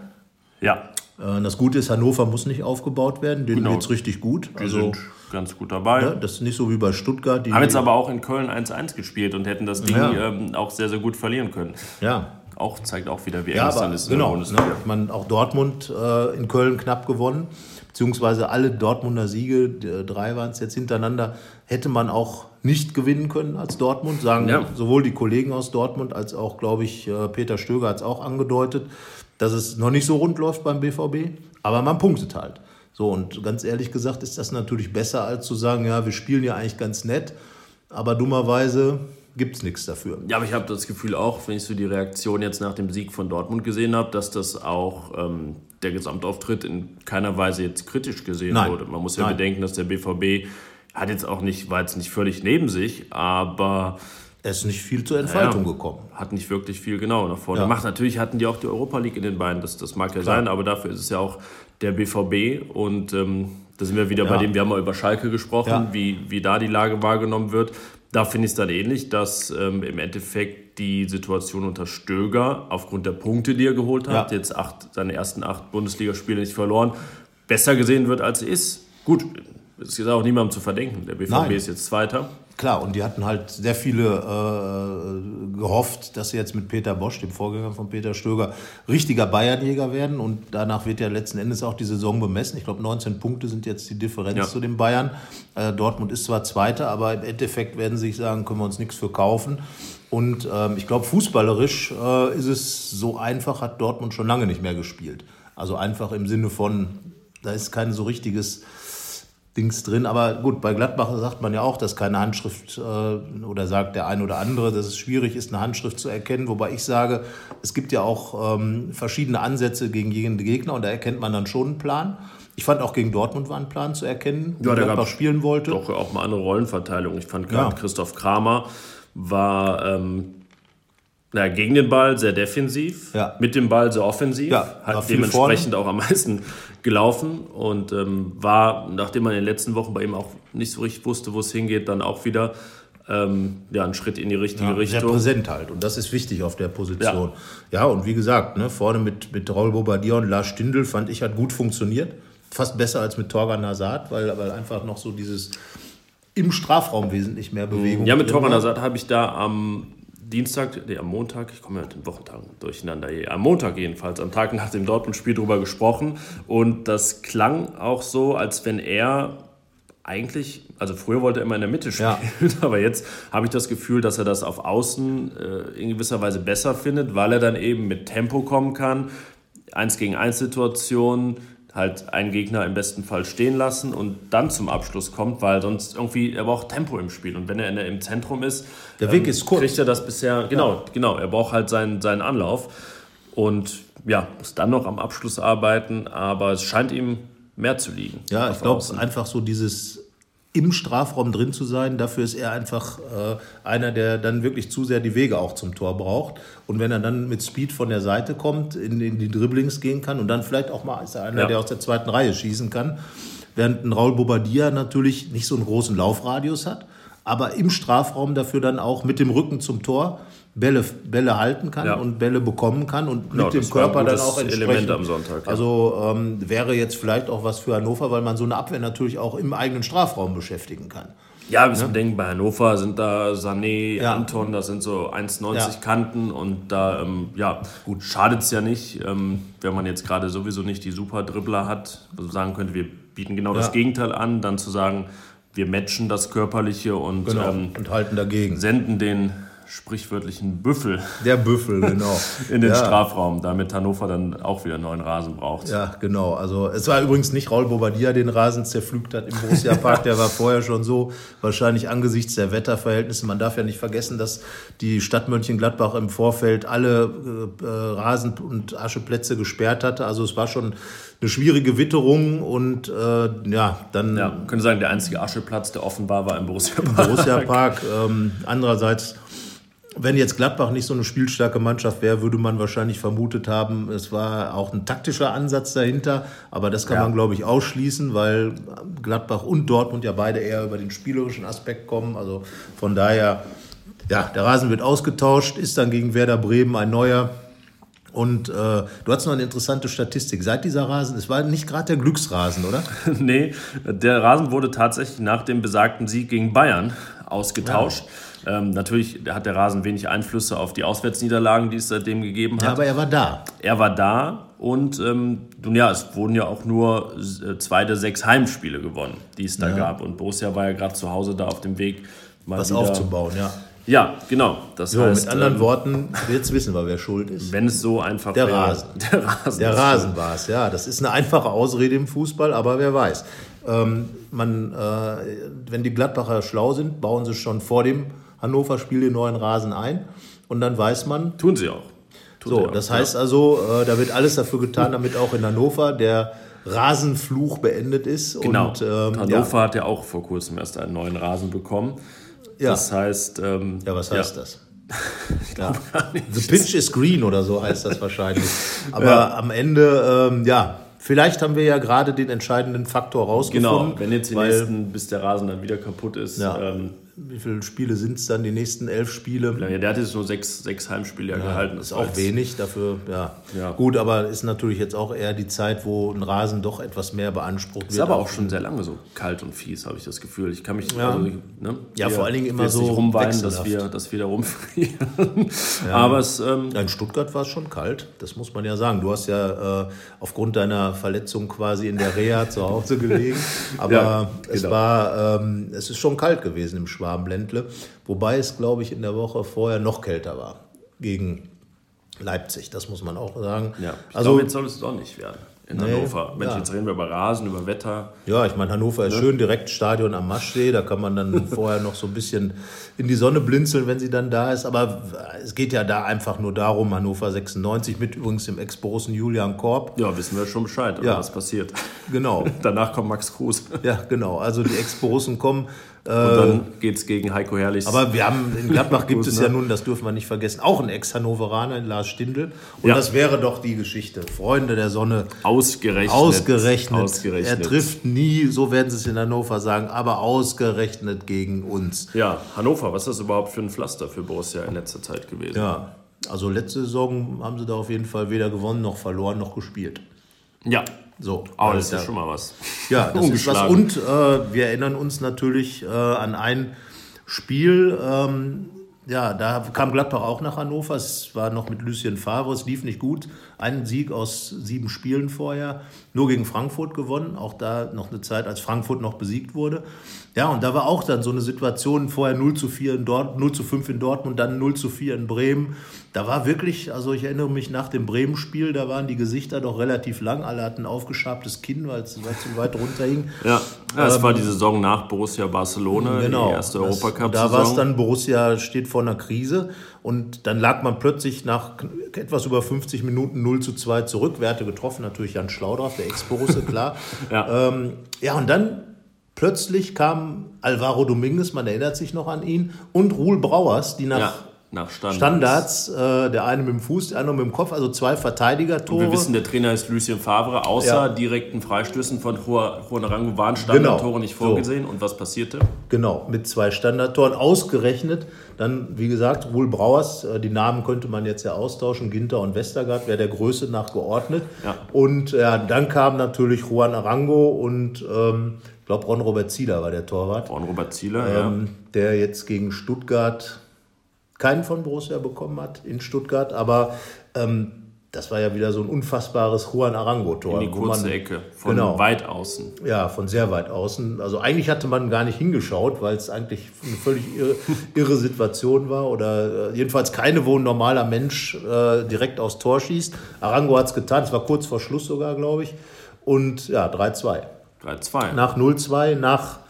Ja, Äh, das Gute ist, Hannover muss nicht aufgebaut werden, denen Genau. geht's richtig gut. die Also, sind ganz gut dabei. ja, das ist nicht so wie bei Stuttgart. Die, Haben jetzt aber auch in Köln 1-1 gespielt und hätten das Ding Ja. ähm, auch sehr, sehr gut verlieren können. ja, Auch zeigt auch wieder, wie eng es dann ist in der genau. Ne? Ich meine, auch Dortmund äh, in Köln knapp gewonnen, beziehungsweise alle Dortmunder Siege, drei waren es jetzt hintereinander, hätte man auch nicht gewinnen können als Dortmund, sagen Ja. sowohl die Kollegen aus Dortmund als auch, glaube ich, äh, Peter Stöger hat es auch angedeutet, dass es noch nicht so rund läuft beim BVB, aber man punktet halt. So, und ganz ehrlich gesagt ist das natürlich besser, als zu sagen, ja, wir spielen ja eigentlich ganz nett, aber dummerweise gibt es nichts dafür. Ja, aber ich habe das Gefühl auch, wenn ich so die Reaktion jetzt nach dem Sieg von Dortmund gesehen habe, dass das auch ähm, der Gesamtauftritt in keiner Weise jetzt kritisch gesehen Nein. wurde. Man muss ja Nein. bedenken, dass der BVB hat jetzt auch nicht, war jetzt nicht völlig neben sich, aber Es ist nicht viel zur Entfaltung Ja. gekommen. hat nicht wirklich viel genau nach vorne Ja. gemacht. Natürlich hatten die auch die Europa League in den Beinen, das, das mag ja sein, aber dafür ist es ja auch der BVB und ähm, da sind wir wieder bei Ja. dem, wir haben mal über Schalke gesprochen, Ja. wie, wie da die Lage wahrgenommen wird. Da finde ich es dann ähnlich, dass ähm, im Endeffekt die Situation unter Stöger aufgrund der Punkte, die er geholt hat, Ja. jetzt acht, seine ersten acht Bundesligaspiele nicht verloren, besser gesehen wird, als sie ist. Gut, es ist auch niemandem zu verdenken. Der BVB Nein. ist jetzt Zweiter. Klar, und die hatten halt sehr viele äh, gehofft, dass sie jetzt mit Peter Bosch, dem Vorgänger von Peter Stöger, richtiger Bayernjäger werden. Und danach wird ja letzten Endes auch die Saison bemessen. Ich glaube, 19 Punkte sind jetzt die Differenz Ja. zu den Bayern. Äh, Dortmund ist zwar Zweiter, aber im Endeffekt werden sie sich sagen, können wir uns nichts für kaufen. Und ähm, ich glaube, fußballerisch äh, ist es so einfach, hat Dortmund schon lange nicht mehr gespielt. Also einfach im Sinne von, da ist kein so richtiges Dings drin. Aber gut, bei Gladbach sagt man ja auch, dass keine Handschrift äh, oder sagt der ein oder andere, dass es schwierig ist, eine Handschrift zu erkennen. Wobei ich sage, es gibt ja auch ähm, verschiedene Ansätze gegen jeden Gegner und da erkennt man dann schon einen Plan. Ich fand auch gegen Dortmund war ein Plan zu erkennen, Ja, da Gladbach spielen wollte. Doch auch mal andere Rollenverteilung. Ich fand gerade Ja. Christoph Kramer war ähm, na, gegen den Ball sehr defensiv, Ja. mit dem Ball sehr offensiv, Ja, hat dementsprechend auch am meisten gelaufen und ähm, war, nachdem man in den letzten Wochen bei ihm auch nicht so richtig wusste, wo es hingeht, dann auch wieder ähm, ja, ein Schritt in die richtige Ja, sehr Richtung. präsent halt. Und das ist wichtig auf der Position. Ja, und wie gesagt, ne, vorne mit, mit Raul Bobadilla und Lars Stindl fand ich hat gut funktioniert. Fast besser als mit Torgan Hazard, weil, weil einfach noch so dieses im Strafraum wesentlich mehr Bewegung Ja, mit Torgan. Hazard habe ich da am Dienstag, nee, am Montag, ich komme ja mit den Wochentagen durcheinander hier, am Montag jedenfalls, am Tag nach dem Dortmund-Spiel drüber gesprochen. Und das klang auch so, als wenn er eigentlich, also früher wollte er immer in der Mitte spielen, Ja. aber jetzt habe ich das Gefühl, dass er das auf Außen äh, in gewisser Weise besser findet, weil er dann eben mit Tempo kommen kann, eins gegen eins Situationen, halt einen Gegner im besten Fall stehen lassen und dann zum Abschluss kommt, weil sonst irgendwie, er braucht Tempo im Spiel und wenn er in der, im Zentrum ist, Der Weg ist kurz. kriegt er das bisher, genau, genau, er braucht halt seinen, seinen Anlauf und ja, muss dann noch am Abschluss arbeiten, aber es scheint ihm mehr zu liegen. Ja, ich glaube, Außen. einfach so dieses im Strafraum drin zu sein, dafür ist er einfach äh, einer, der dann wirklich zu sehr die Wege auch zum Tor braucht. Und wenn er dann mit Speed von der Seite kommt, in, in die Dribblings gehen kann und dann vielleicht auch mal ist er einer, Ja. der aus der zweiten Reihe schießen kann, während ein Raul Bobadilla natürlich nicht so einen großen Laufradius hat, aber im Strafraum dafür dann auch mit dem Rücken zum Tor Bälle, Bälle halten kann Ja. und Bälle bekommen kann und Genau, mit dem das Körper dann auch entsprechend. Element am Sonntag, ja. Also ähm, wäre jetzt vielleicht auch was für Hannover, weil man so eine Abwehr natürlich auch im eigenen Strafraum beschäftigen kann. Ja, wir müssen bedenken, bei Hannover sind da Sané, Ja. Anton, das sind so 1,90 Ja. Kanten und da, ähm, ja, gut, schadet es ja nicht, ähm, wenn man jetzt gerade sowieso nicht die super Dribbler hat, also sagen könnte, wir bieten genau das Ja. Gegenteil an, dann zu sagen, wir matchen das Körperliche und Genau. ähm, und halten dagegen. senden den sprichwörtlichen Büffel. Der Büffel, genau. in den ja. Strafraum, damit Hannover dann auch wieder einen neuen Rasen braucht. Ja, genau. Also es war übrigens nicht Raul Bobadilla, den Rasen zerpflügt hat im Borussia Park. Der war vorher schon so, wahrscheinlich angesichts der Wetterverhältnisse. Man darf ja nicht vergessen, dass die Stadt Mönchengladbach im Vorfeld alle äh, Rasen- und Ascheplätze gesperrt hatte. Also es war schon eine schwierige Witterung und äh, ja, dann. Ja, man könnte sagen, der einzige Ascheplatz, der offenbar war im Borussia Park. Borussia Park. Ähm, andererseits, wenn jetzt Gladbach nicht so eine spielstarke Mannschaft wäre, würde man wahrscheinlich vermutet haben, es war auch ein taktischer Ansatz dahinter. Aber das kann Ja. man, glaube ich, ausschließen, weil Gladbach und Dortmund ja beide eher über den spielerischen Aspekt kommen. Also von daher, ja, der Rasen wird ausgetauscht, ist dann gegen Werder Bremen ein neuer. Und äh, du hast noch eine interessante Statistik. Seit dieser Rasen, es war nicht gerade der Glücksrasen, oder? nee, der Rasen wurde tatsächlich nach dem besagten Sieg gegen Bayern ausgetauscht. Ähm, natürlich hat der Rasen wenig Einflüsse auf die Auswärtsniederlagen, die es seitdem gegeben hat. Ja, aber er war da. er war da und ähm, nun ja, es wurden ja auch nur äh, zwei der sechs Heimspiele gewonnen, die es da gab. Und Borussia war ja gerade zu Hause da auf dem Weg, mal Was wieder- aufzubauen, ja. Ja, genau. Das So, heißt, mit anderen ähm, Worten, jetzt wissen wir, wer schuld ist. wenn es so einfach Der wäre. Rasen. Der Rasen. Der Rasen war es, ja. Das ist eine einfache Ausrede im Fußball, aber wer weiß. Ähm, man, äh, wenn die Gladbacher schlau sind, bauen sie schon vor dem Hannover-Spiel den neuen Rasen ein. Und dann weiß man, Tun sie auch. Tun sie so, auch, das ja. heißt also, äh, da wird alles dafür getan, damit auch in Hannover der Rasenfluch beendet ist. Genau. Und, ähm, Hannover hat ja auch vor kurzem erst einen neuen Rasen bekommen. Ja. Das heißt, ähm, Ja, was heißt das? Ja. The pitch is green oder so heißt das wahrscheinlich. Aber am Ende, ähm, ja, vielleicht haben wir ja gerade den entscheidenden Faktor rausgefunden. Genau, wenn jetzt die weil, nächsten, bis der Rasen dann wieder kaputt ist. Ja. Ähm, Wie viele Spiele sind es dann? Die nächsten elf Spiele? ja, der hat jetzt nur sechs, sechs Heimspiele ja, gehalten. ist auch wenig dafür, ja. Ja. Gut, aber ist natürlich jetzt auch eher die Zeit, wo ein Rasen doch etwas mehr beansprucht wird. Ist aber auch schon sehr lange so kalt und fies, habe ich das Gefühl. Ich kann mich. Ja. Also, ne, Ja, vor allen Dingen immer so rumweinen, dass wir, dass wir da rumfrieren. Aber es. Ähm, in Stuttgart war es schon kalt, das muss man ja sagen. Du hast ja äh, aufgrund deiner Verletzung quasi in der Reha zu Hause gelegen. Aber Ja, es genau. war, ähm, es ist schon kalt gewesen im Schwabenländle. Wobei es, glaube ich, in der Woche vorher noch kälter war. Gegen Leipzig, das muss man auch sagen. ja, also, glaube, jetzt soll es doch nicht werden in Nee, Hannover. Mensch, ja. jetzt reden wir über Rasen, über Wetter. ja, ich meine, Hannover ist schön, direkt Stadion am Maschsee. Da kann man dann vorher noch so ein bisschen in die Sonne blinzeln, wenn sie dann da ist. Aber es geht ja da einfach nur darum, Hannover 96 mit übrigens dem Ex-Borussen Julian Korb. Ja, wissen wir schon Bescheid, Ja. was passiert. Genau. Danach kommt Max Kruse. Ja, genau. Also die Ex-Borussen kommen. Und dann geht es gegen Heiko Herrlichs. Aber wir haben in Gladbach gibt es ja ne? nun, das dürfen wir nicht vergessen, auch einen Ex-Hannoveraner, Lars Stindl. Und Ja. das wäre doch die Geschichte. Freunde der Sonne. ausgerechnet. Ausgerechnet. Ausgerechnet. Er trifft nie, so werden sie es in Hannover sagen, aber ausgerechnet gegen uns. Ja, Hannover, was ist das überhaupt für ein Pflaster für Borussia in letzter Zeit gewesen? Ja. Also letzte Saison haben sie da auf jeden Fall weder gewonnen noch verloren noch gespielt. Ja. So. Aber das ist ja ja schon mal was. Ja, das ist was. Und äh, wir erinnern uns natürlich äh, an ein Spiel. Ähm, ja, da kam Gladbach auch nach Hannover. Es war noch mit Lucien Favre. Es lief nicht gut. Ein Sieg aus sieben Spielen vorher. Nur gegen Frankfurt gewonnen. Auch da noch eine Zeit, als Frankfurt noch besiegt wurde. Ja, und da war auch dann so eine Situation, vorher 0 zu 4 in Dort, 0 zu 5 in Dortmund, dann 0 zu 4 in Bremen. Da war wirklich, also ich erinnere mich nach dem Bremen-Spiel, da waren die Gesichter doch relativ lang. Alle hatten aufgeschabtes Kinn, weil es zu weit runterhing. Ja, ja es war die Saison nach Borussia Barcelona, Genau. die erste Das- Europacup-Saison. Da war es dann, Borussia steht vor einer Krise und dann lag man plötzlich nach etwas über 50 Minuten 0 zu 2 zurück. Wer hatte getroffen? Natürlich Jan Schlaudraff, der Ex-Borusse, klar. Ja. Ähm, ja, und dann plötzlich kam Alvaro Dominguez, man erinnert sich noch an ihn, und Ruhl Brauers, die nach ja, nach Standards. Standards, äh, der eine mit dem Fuß, der andere mit dem Kopf, also zwei Verteidiger-Tore. Wir wissen, der Trainer ist Lucien Favre. Außer Ja. direkten Freistößen von Juan Arango waren Standardtore Genau. nicht So. vorgesehen. Und was passierte? Genau, mit zwei Standardtoren ausgerechnet. Dann, wie gesagt, Ruhl Brauers, äh, die Namen könnte man jetzt ja austauschen, Ginter und Westergaard, wäre der Größe nach geordnet. Ja. Und ja, dann kam natürlich Juan Arango und ähm, glaube Ron Robert Zieler war der Torwart, Braun Robert Zieler, ähm, der jetzt gegen Stuttgart keinen von Borussia bekommen hat in Stuttgart, aber ähm, das war ja wieder so ein unfassbares Juan Arango-Tor. In die kurze Ecke, von genau. weit außen. Ja, von sehr weit außen. Also eigentlich hatte man gar nicht hingeschaut, weil es eigentlich eine völlig irre, irre Situation war. Oder äh, jedenfalls keine, wo ein normaler Mensch äh, direkt aufs Tor schießt. Arango hat es getan, es war kurz vor Schluss sogar, glaube ich. Und ja, 3-2. 3-2. Nach 0-2, nach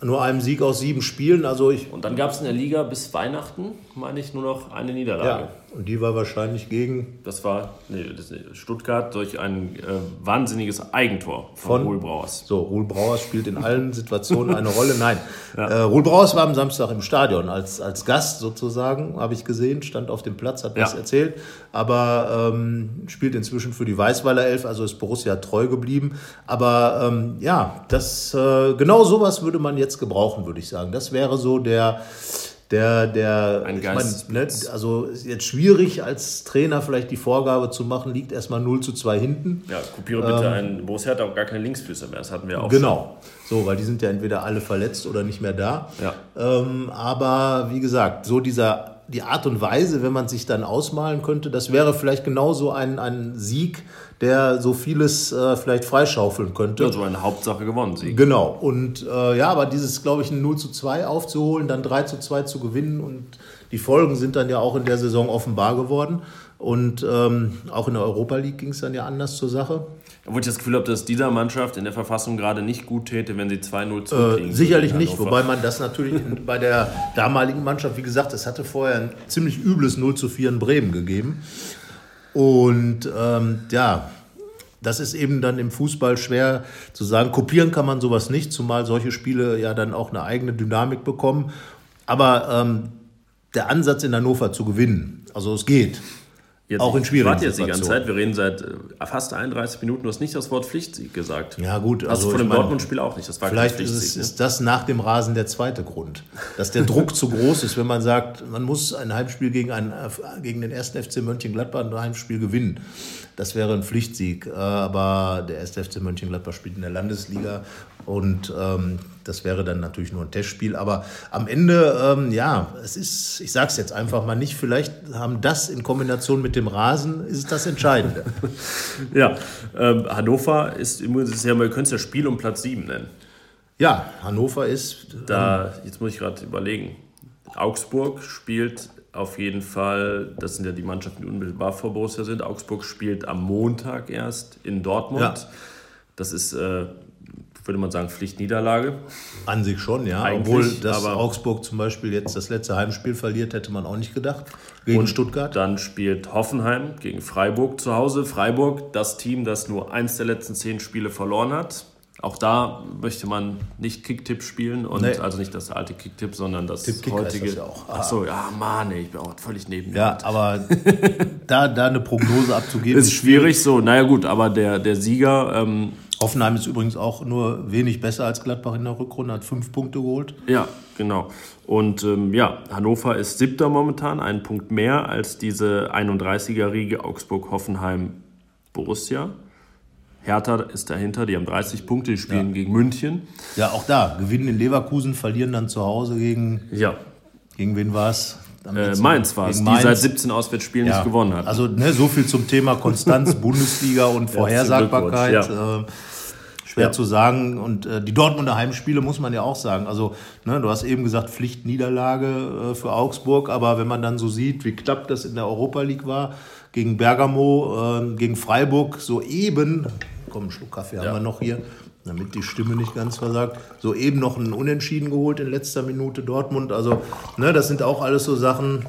nur einem Sieg aus sieben Spielen. Also ich, Und dann gab es in der Liga bis Weihnachten, meine ich, nur noch eine Niederlage. ja, und die war wahrscheinlich gegen Das war nee, das ist Stuttgart durch ein äh, wahnsinniges Eigentor von, Von- Ruhl Brauers. So, Ruhl Brauers spielt in allen Situationen eine Rolle. Nein, äh, Ruhl Brauers war am Samstag im Stadion als, als Gast sozusagen, habe ich gesehen, stand auf dem Platz, hat was Ja. erzählt, aber ähm, spielt inzwischen für die Weißweiler Elf, also ist Borussia treu geblieben. Aber ähm, ja, das äh, genau sowas würde man jetzt gebrauchen, würde ich sagen. Das wäre so der der, der, Ein ich mein, ne, Geistesblitz. also ist jetzt schwierig als Trainer vielleicht die Vorgabe zu machen, liegt erstmal 0 zu 2 hinten. Ja, kopiere bitte einen. Borussia hat auch gar keine Linksfüße mehr. Das hatten wir auch Genau. So, weil die sind ja entweder alle verletzt oder nicht mehr da. Ja. Ähm, aber wie gesagt, so dieser, die Art und Weise, wenn man sich dann ausmalen könnte, das wäre vielleicht genauso ein, ein Sieg, der so vieles äh, vielleicht freischaufeln könnte. Ja, so eine Hauptsache gewonnen, Sieg. Genau. Und äh, ja, aber dieses, glaube ich, ein 0 zu 2 aufzuholen, dann 3 zu 2 zu gewinnen und die Folgen sind dann ja auch in der Saison offenbar geworden. Und ähm, auch in der Europa League ging es dann ja anders zur Sache. Obwohl ich das Gefühl habe, dass dieser Mannschaft in der Verfassung gerade nicht gut täte, wenn sie 2-0 Äh, zurückkriegen. sicherlich würden in nicht, wobei man das natürlich bei der damaligen Mannschaft, wie gesagt, es hatte vorher ein ziemlich übles 0 zu 4 in Bremen gegeben. Und ähm, ja, das ist eben dann im Fußball schwer zu sagen. Kopieren kann man sowas nicht, zumal solche Spiele ja dann auch eine eigene Dynamik bekommen. Aber ähm, der Ansatz in Hannover zu gewinnen, also es geht. Jetzt, auch in ich schwierigen warte jetzt die ganze. Zeit. Wir reden seit äh, fast 31 Minuten. Du hast nicht das Wort Pflichtsieg gesagt. Ja, gut, Hast also du von dem Dortmund-Spiel auch nicht. Das war Vielleicht kein ist, es, ne? ist das nach dem Rasen der zweite Grund. Dass der Druck zu groß ist, wenn man sagt, man muss ein Heimspiel gegen, einen, gegen den ersten FC Mönchengladbach ein Heimspiel gewinnen. Das wäre ein Pflichtsieg. Äh, Aber der erste FC Mönchengladbach spielt in der Landesliga und ähm, das wäre dann natürlich nur ein Testspiel. Aber am Ende, ähm, ja, es ist, ich sage es jetzt einfach mal nicht, vielleicht haben das in Kombination mit dem Rasen, ist das Entscheidende. Ja, ähm, Hannover ist ja, wir können es ja Spiel um Platz 7 nennen. Ja, Hannover ist Da, jetzt muss ich gerade überlegen. Augsburg spielt auf jeden Fall, das sind ja die Mannschaften, die unmittelbar vor Borussia sind. Augsburg spielt am Montag erst in Dortmund. Ja. Das ist, äh, würde man sagen, Pflichtniederlage. An sich schon, ja. Eigentlich, Obwohl, dass Augsburg zum Beispiel jetzt das letzte Heimspiel verliert, hätte man auch nicht gedacht. Gegen Stuttgart. Dann spielt Hoffenheim gegen Freiburg zu Hause. Freiburg, das Team, das nur eins der letzten zehn Spiele verloren hat. Auch da möchte man nicht Kicktipp spielen und Nee. also nicht das alte Kicktipp, sondern das Tipp-Kick heutige. das ja auch. Ach so, ja, Mann, ich bin auch völlig neben mir. Ja, aber da, da eine Prognose abzugeben, Ist schwierig so, naja gut, aber der, der Sieger, ähm, Hoffenheim ist übrigens auch nur wenig besser als Gladbach in der Rückrunde, hat fünf Punkte geholt. ja, genau. Und ähm, ja, Hannover ist siebter momentan, einen Punkt mehr als diese 31er-Riege Augsburg, Hoffenheim, Borussia. Hertha ist dahinter, die haben 30 Punkte, die spielen gegen München. Ja, auch da. Gewinnen in Leverkusen, verlieren dann zu Hause gegen, Ja, gegen wen war es? äh, Mainz war es, die seit Mainz. 17 Auswärtsspielen nicht gewonnen hat. Also ne, so viel zum Thema Konstanz, Bundesliga und Vorhersagbarkeit. Glückwunsch, Äh, schwer Ja. zu sagen. Und äh, die Dortmunder Heimspiele muss man ja auch sagen. Also ne, du hast eben gesagt, Pflichtniederlage äh, für Augsburg. Aber wenn man dann so sieht, wie knapp das in der Europa League war, gegen Bergamo, äh, gegen Freiburg, soeben, komm, einen Schluck Kaffee haben wir noch hier, damit die Stimme nicht ganz versagt, soeben noch einen Unentschieden geholt in letzter Minute Dortmund. Also ne, das sind auch alles so Sachen,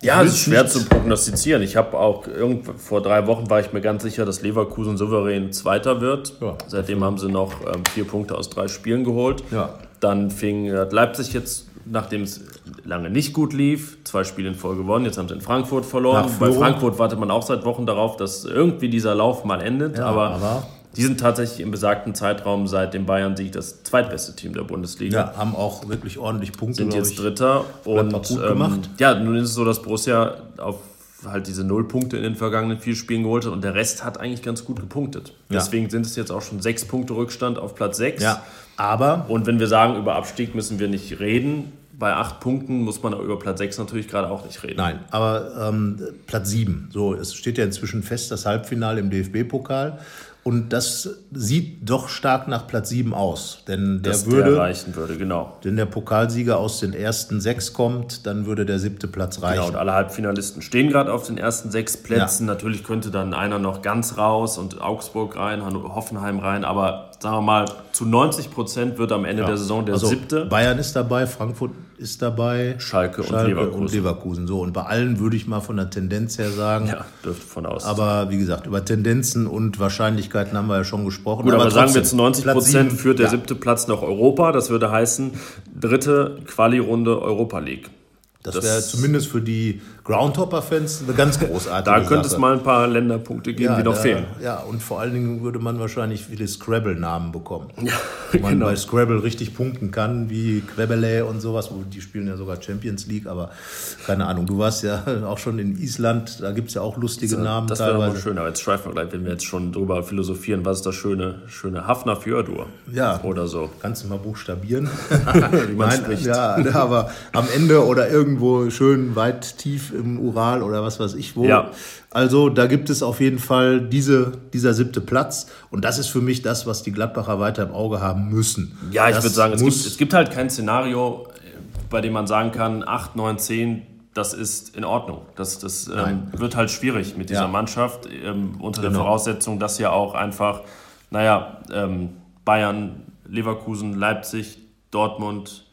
Ja, es ist schwer nicht- zu prognostizieren. Ich habe auch irgend, vor drei Wochen war ich mir ganz sicher, dass Leverkusen souverän Zweiter wird. Ja. Seitdem haben sie noch ähm, vier Punkte aus drei Spielen geholt. Ja. Dann fing äh, Leipzig jetzt, nachdem es lange nicht gut lief, zwei Spiele in Folge gewonnen. Jetzt haben sie in Frankfurt verloren. Bei. Frankfurt wartet man auch seit Wochen darauf, dass irgendwie dieser Lauf mal endet. Ja, aber, aber- die sind tatsächlich im besagten Zeitraum seit dem Bayern-Sieg das zweitbeste Team der Bundesliga ja, haben auch wirklich ordentlich Punkte, sind jetzt. Dritter und ähm, gemacht. ja, nun ist es so, dass Borussia auf halt diese Nullpunkte in den vergangenen vier Spielen geholt hat und der Rest hat eigentlich ganz gut gepunktet. Ja. Deswegen sind es jetzt auch schon sechs Punkte Rückstand auf Platz sechs. Ja, aber Und wenn wir sagen, über Abstieg müssen wir nicht reden, bei acht Punkten muss man über Platz sechs natürlich gerade auch nicht reden. Nein, aber ähm, Platz 7. So, es steht ja inzwischen fest, das Halbfinale im DFB-Pokal. Und das sieht doch stark nach Platz 7 aus. Denn der dass der würde, reichen würde, genau. wenn der Pokalsieger aus den ersten sechs kommt, dann würde der siebte Platz reichen. Genau, und alle Halbfinalisten stehen gerade auf den ersten sechs Plätzen. Natürlich könnte dann einer noch ganz raus und Augsburg rein, Hoffenheim rein, aber sagen wir mal, zu 90 Prozent wird am Ende der Saison der also siebte. Bayern ist dabei, Frankfurt ist dabei, Schalke und Leverkusen. und Leverkusen. So, und bei allen würde ich mal von der Tendenz her sagen. Ja, dürfte von aus. Aber wie gesagt, über Tendenzen und Wahrscheinlichkeiten haben wir ja schon gesprochen. Gut, aber, sagen wir zu 90 Platz Prozent führt der ja. siebte Platz nach Europa. Das würde heißen, dritte Quali-Runde Europa League. Das, Das- wäre zumindest für die Groundhopper-Fans eine ganz großartige Da könnte es mal ein paar Länderpunkte geben, die noch da- fehlen. Ja, und vor allen Dingen würde man wahrscheinlich viele Scrabble-Namen bekommen. Ja, Wo man genau. bei Scrabble richtig punkten kann, wie Quebele und sowas. wo- Die spielen ja sogar Champions League, aber keine Ahnung. Du warst ja auch schon in Island, da gibt es ja auch lustige Namen Das wäre doch mal teilweise. schön, aber jetzt schweifen wir gleich, wenn wir jetzt schon drüber philosophieren, was ist das schöne, schöne Hafner Fjördur Ja. oder so. Kannst du mal buchstabieren? Wie man Nein, spricht. ja, aber am Ende oder irgendwo schön weit tief im Ural oder was weiß ich wo. Ja. Also da gibt es auf jeden Fall diese, dieser siebte Platz und das ist für mich das, was die Gladbacher weiter im Auge haben müssen. Ja, ich Das würde sagen, es gibt, es gibt halt kein Szenario, bei dem man sagen kann, 8, 9, 10, das ist in Ordnung. Das, das ähm, wird halt schwierig mit dieser Ja. Mannschaft, ähm, unter der Genau. Voraussetzung, dass ja auch einfach, naja, ähm, Bayern, Leverkusen, Leipzig, Dortmund,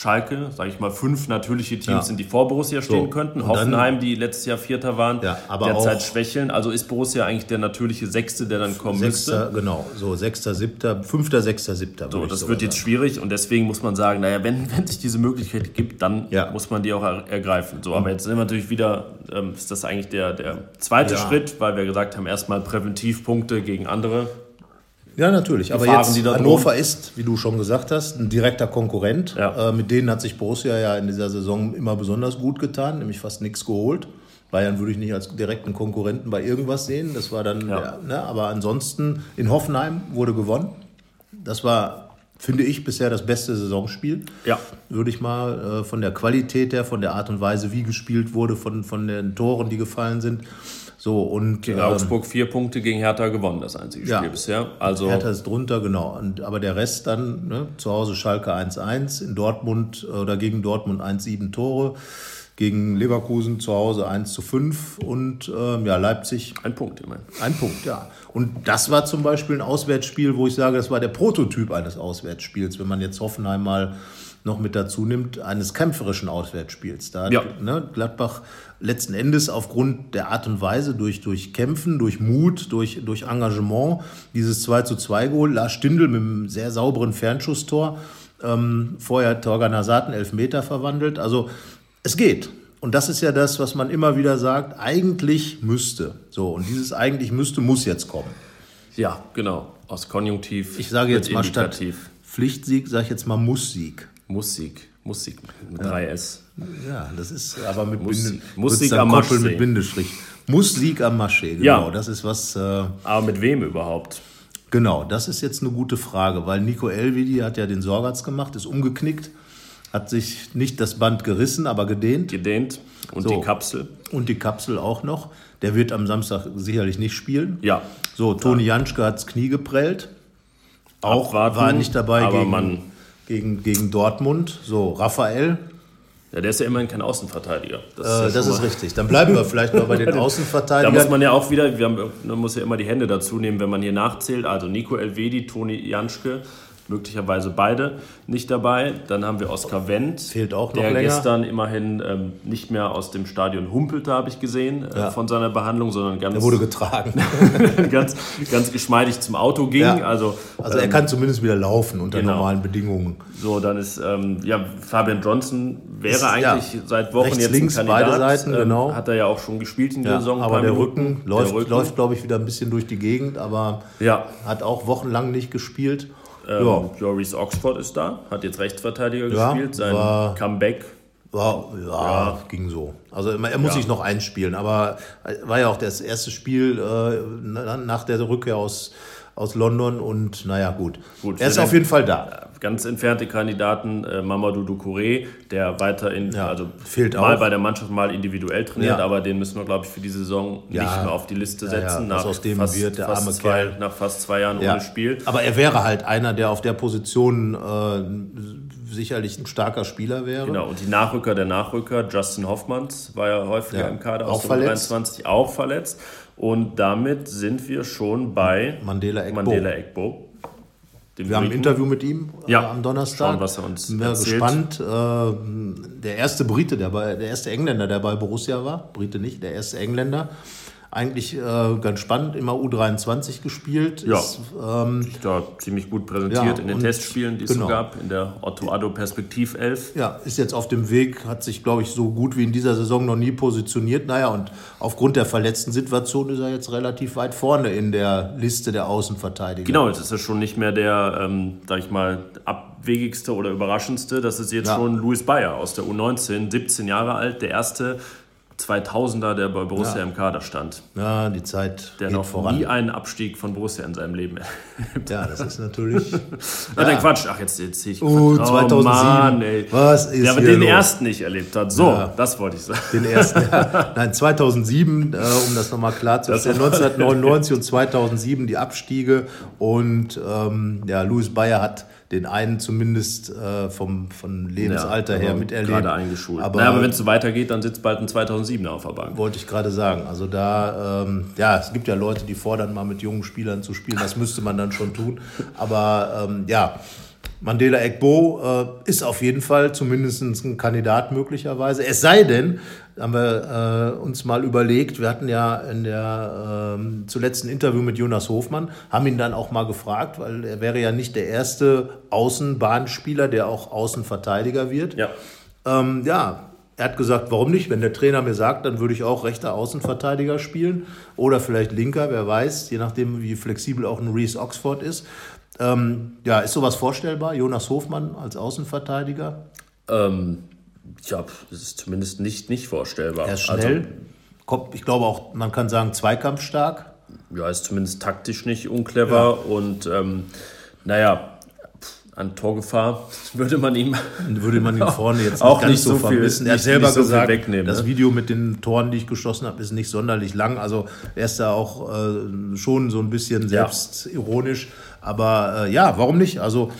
Schalke, sage ich mal, fünf natürliche Teams Ja. sind, die vor Borussia stehen So, könnten. und dann- Hoffenheim, die letztes Jahr Vierter waren, Ja, aber derzeit auch- schwächeln. Also ist Borussia eigentlich der natürliche Sechste, der dann kommen Sechster, müsste. genau, so sechster, siebter, fünfter, sechster, siebter. So, das wird jetzt sagen. schwierig und deswegen muss man sagen, naja, wenn, wenn sich diese Möglichkeit gibt, dann Ja. Mhm. muss man die auch er, ergreifen. So, aber jetzt sind wir natürlich wieder, ähm, ist das eigentlich der, der zweite Ja. Schritt, weil wir gesagt haben, erstmal Präventivpunkte gegen andere. Ja, natürlich. Aber jetzt die Hannover ist, wie du schon gesagt hast, ein direkter Konkurrent. Ja. Äh, mit denen hat sich Borussia ja in dieser Saison immer besonders gut getan, nämlich fast nichts geholt. Bayern würde ich nicht als direkten Konkurrenten bei irgendwas sehen. Das war dann, Ja. ja, ne, aber ansonsten in Hoffenheim wurde gewonnen. Das war, finde ich, bisher das beste Saisonspiel. Ja. Würde ich mal äh, von der Qualität her, von der Art und Weise, wie gespielt wurde, von, von den Toren, die gefallen sind. So, und Gegen ähm, Augsburg vier Punkte, gegen Hertha gewonnen, das einzige Ja. Spiel bisher. Also Hertha ist drunter, genau. Und, aber der Rest dann, ne, zu Hause Schalke 1-1, in Dortmund äh, oder gegen Dortmund 1-7 Tore, gegen Leverkusen zu Hause 1 zu 5 und ähm, ja, Leipzig ein Punkt immerhin. ein Punkt, ja. Und das war zum Beispiel ein Auswärtsspiel, wo ich sage, das war der Prototyp eines Auswärtsspiels, wenn man jetzt Hoffenheim mal noch mit dazu nimmt, eines kämpferischen Auswärtsspiels. Da hat Ja. ne, Gladbach letzten Endes aufgrund der Art und Weise, durch, durch Kämpfen, durch Mut, durch, durch Engagement, dieses 2 zu 2 geholt. Lars Stindl mit einem sehr sauberen Fernschusstor. Ähm, vorher hat Torgan Hazard einen Elfmeter verwandelt. Also es geht. Und das ist ja das, was man immer wieder sagt, eigentlich müsste. So, und dieses eigentlich müsste muss jetzt kommen. Ja, genau. Aus Konjunktiv. Ich sage jetzt mal statt. Pflichtsieg, sage ich jetzt mal Musssieg. Musik. Musik mit 3S. Ja, das ist aber mit Musik. Binde, Musik am Maschsee. mit Bindestrich. Musik am Masche, genau. Ja. Das ist was, äh, Aber mit wem überhaupt? genau, das ist jetzt eine gute Frage, weil Nico Elvedi hat ja den Sorgatz gemacht, ist umgeknickt, hat sich nicht das Band gerissen, aber gedehnt. Gedehnt und So. die Kapsel. Und die Kapsel auch noch. Der wird am Samstag sicherlich nicht spielen. Ja. So, Toni Janschke hat das Knie geprellt. Auch Abwarten, war nicht dabei aber gegen, man- gegen, gegen Dortmund. So, Raphael, Ja, der ist ja immerhin kein Außenverteidiger. Das äh, ja das ist richtig. Dann bleiben wir vielleicht mal bei den Da Außenverteidigern. muss man ja auch wieder, wir haben, man muss ja immer die Hände dazu nehmen, wenn man hier nachzählt. Also Nico Elvedi, Toni Janschke, möglicherweise beide nicht dabei. Dann haben wir Oskar Wendt, Fehlt auch noch der länger. gestern immerhin ähm, nicht mehr aus dem Stadion humpelte, habe ich gesehen, äh, Ja. von seiner Behandlung, sondern ganz, er wurde getragen. ganz, ganz geschmeidig zum Auto ging. Ja. Also, Also er kann zumindest wieder laufen unter genau. normalen Bedingungen. So, dann ist ähm, ja Fabian Johnson wäre Ist, eigentlich ja, seit Wochen rechts, jetzt links, ein Kandidat. beide Seiten, ähm, genau. Hat er ja auch schon gespielt in der Saison. aber der Minuten. Rücken läuft, der läuft glaube ich, wieder ein bisschen durch die Gegend, aber hat auch wochenlang nicht gespielt. Ähm, ja. Joris Oxford ist da, hat jetzt Rechtsverteidiger Ja, gespielt. Sein war- Comeback Ja, ja, ging so. Also er muss sich noch einspielen, aber war ja auch das erste Spiel äh, nach der Rückkehr aus, aus London und naja, gut. Gut, er ist auf den- jeden Fall da. Ganz entfernte Kandidaten, äh, Mamadou Doucouré, der weiter in, Ja, also fehlt mal auch. bei der Mannschaft, mal individuell trainiert, Ja. aber den müssen wir, glaube ich, für die Saison Ja. nicht mehr auf die Liste setzen. was aus dem fast, wird, der fast arme zwei, Kerl. Nach fast zwei Jahren Ja. ohne Spiel. Aber er wäre halt einer, der auf der Position äh, sicherlich ein starker Spieler wäre. Genau, und die Nachrücker der Nachrücker, Justin Hoffmanns war ja häufiger im Kader auch aus der verletzt. 23 auch verletzt. Und damit sind wir schon bei Mandela Egbo. Mandela Egbo. Wir haben ein. Interview mit ihm äh, Ja, am Donnerstag. schauen, was er uns Bin wir erzählt. gespannt. Äh, der erste Brite, der, bei, der erste Engländer, der bei Borussia war. Brite nicht, der erste Engländer. Eigentlich äh, ganz spannend, immer U23 gespielt. Ja. Ist, ähm, da ziemlich gut präsentiert Ja, in den Testspielen, die es genau. so gab, in der Otto Addo Perspektivelf. ja, ist jetzt auf dem Weg, hat sich, glaube ich, so gut wie in dieser Saison noch nie positioniert. Naja, und aufgrund der verletzten Situation ist er jetzt relativ weit vorne in der Liste der Außenverteidiger. Genau, jetzt ist er schon nicht mehr der, ähm, sag ich mal, abwegigste oder überraschendste. Das ist jetzt Ja. schon Luis Bayer aus der U19, 17 Jahre alt, der erste 2000er, der bei Borussia Ja. im Kader stand. Ja, die Zeit Der noch voran. nie einen Abstieg von Borussia in seinem Leben Ja, das ist natürlich. Ja. Nein, Quatsch. Ach, jetzt, jetzt sehe ich. Oh, Quatsch. 2007. Mann, ey. Was ist Der hier den los? ersten nicht erlebt hat. So, Ja. das wollte ich sagen. Den ersten, ja. Nein, 2007, äh, um das nochmal klarzustellen, 1999 und 2007 die Abstiege und ähm, ja, Louis Bayer hat den einen zumindest äh, vom, vom Lebensalter Ja, her miterlebt. Gerade eingeschult. Aber, naja, aber wenn es so weitergeht, dann sitzt bald ein 2007er auf der Bank. wollte ich gerade sagen. Also da, ähm, ja, es gibt ja Leute, die fordern mal mit jungen Spielern zu spielen. Das müsste man dann schon tun. Aber ähm, ja, Mandela Egbo äh, ist auf jeden Fall zumindest ein Kandidat möglicherweise. Es sei denn, haben wir äh, uns mal überlegt, wir hatten ja in der ähm, zuletzt ein Interview mit Jonas Hofmann, haben ihn dann auch mal gefragt, weil er wäre ja nicht der erste Außenbahnspieler, der auch Außenverteidiger wird. Ja. Ähm, ja, er hat gesagt, warum nicht? Wenn der Trainer mir sagt, dann würde ich auch rechter Außenverteidiger spielen oder vielleicht linker, wer weiß, je nachdem, wie flexibel auch ein Reese Oxford ist. Ähm, ja, ist sowas vorstellbar? Jonas Hofmann als Außenverteidiger? Ähm, ja, das ist zumindest nicht, nicht vorstellbar. Er ist schnell. Kommt, ich glaube auch, man kann sagen, zweikampfstark. Also, ja, ist zumindest taktisch nicht unclever und ähm, naja, an Torgefahr würde man ihm Würde man ihn vorne jetzt Auch nicht ganz nicht so, so viel- vermissen. er hat selber nicht so gesagt, wegnehmen, das ne? Video mit den Toren, die ich geschossen habe, ist nicht sonderlich lang. Also er ist da auch äh, schon so ein bisschen selbstironisch. Aber äh, ja, warum nicht? Also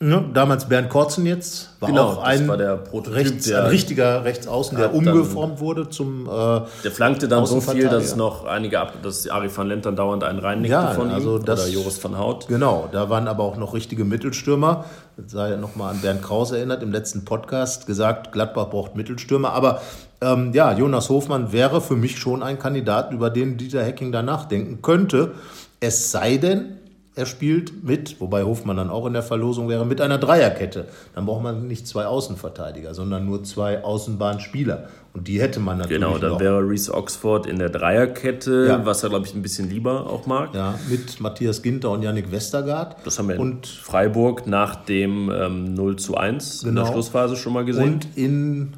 ne, damals Bernd Kortzen jetzt war Genau, auch das ein, rechts, ein richtiger Rechtsaußen, der Hat dann- umgeformt wurde zum äh, Der flankte dann so viel, dass es noch einige ab, dass Ari van Lent dann dauernd einen reinnickte Ja, von ihm also das- oder Joris van Hout. Genau, da waren aber auch noch richtige Mittelstürmer. Jetzt sei nochmal an Bernd Kraus erinnert, im letzten Podcast gesagt, Gladbach braucht Mittelstürmer. Aber ähm, ja, Jonas Hofmann wäre für mich schon ein Kandidat, über den Dieter Hecking da nachdenken könnte. Es sei denn, er spielt mit, wobei Hofmann dann auch in der Verlosung wäre, mit einer Dreierkette. Dann braucht man nicht zwei Außenverteidiger, sondern nur zwei Außenbahnspieler. Und die hätte man natürlich Genau, dann noch. wäre Reese Oxford in der Dreierkette, Ja. was er, glaube ich, ein bisschen lieber auch mag. ja, mit Matthias Ginter und Yannick Westergaard. Das haben wir in und Freiburg nach dem ähm, 0 zu 1 in der Genau. Schlussphase schon mal gesehen. Und in,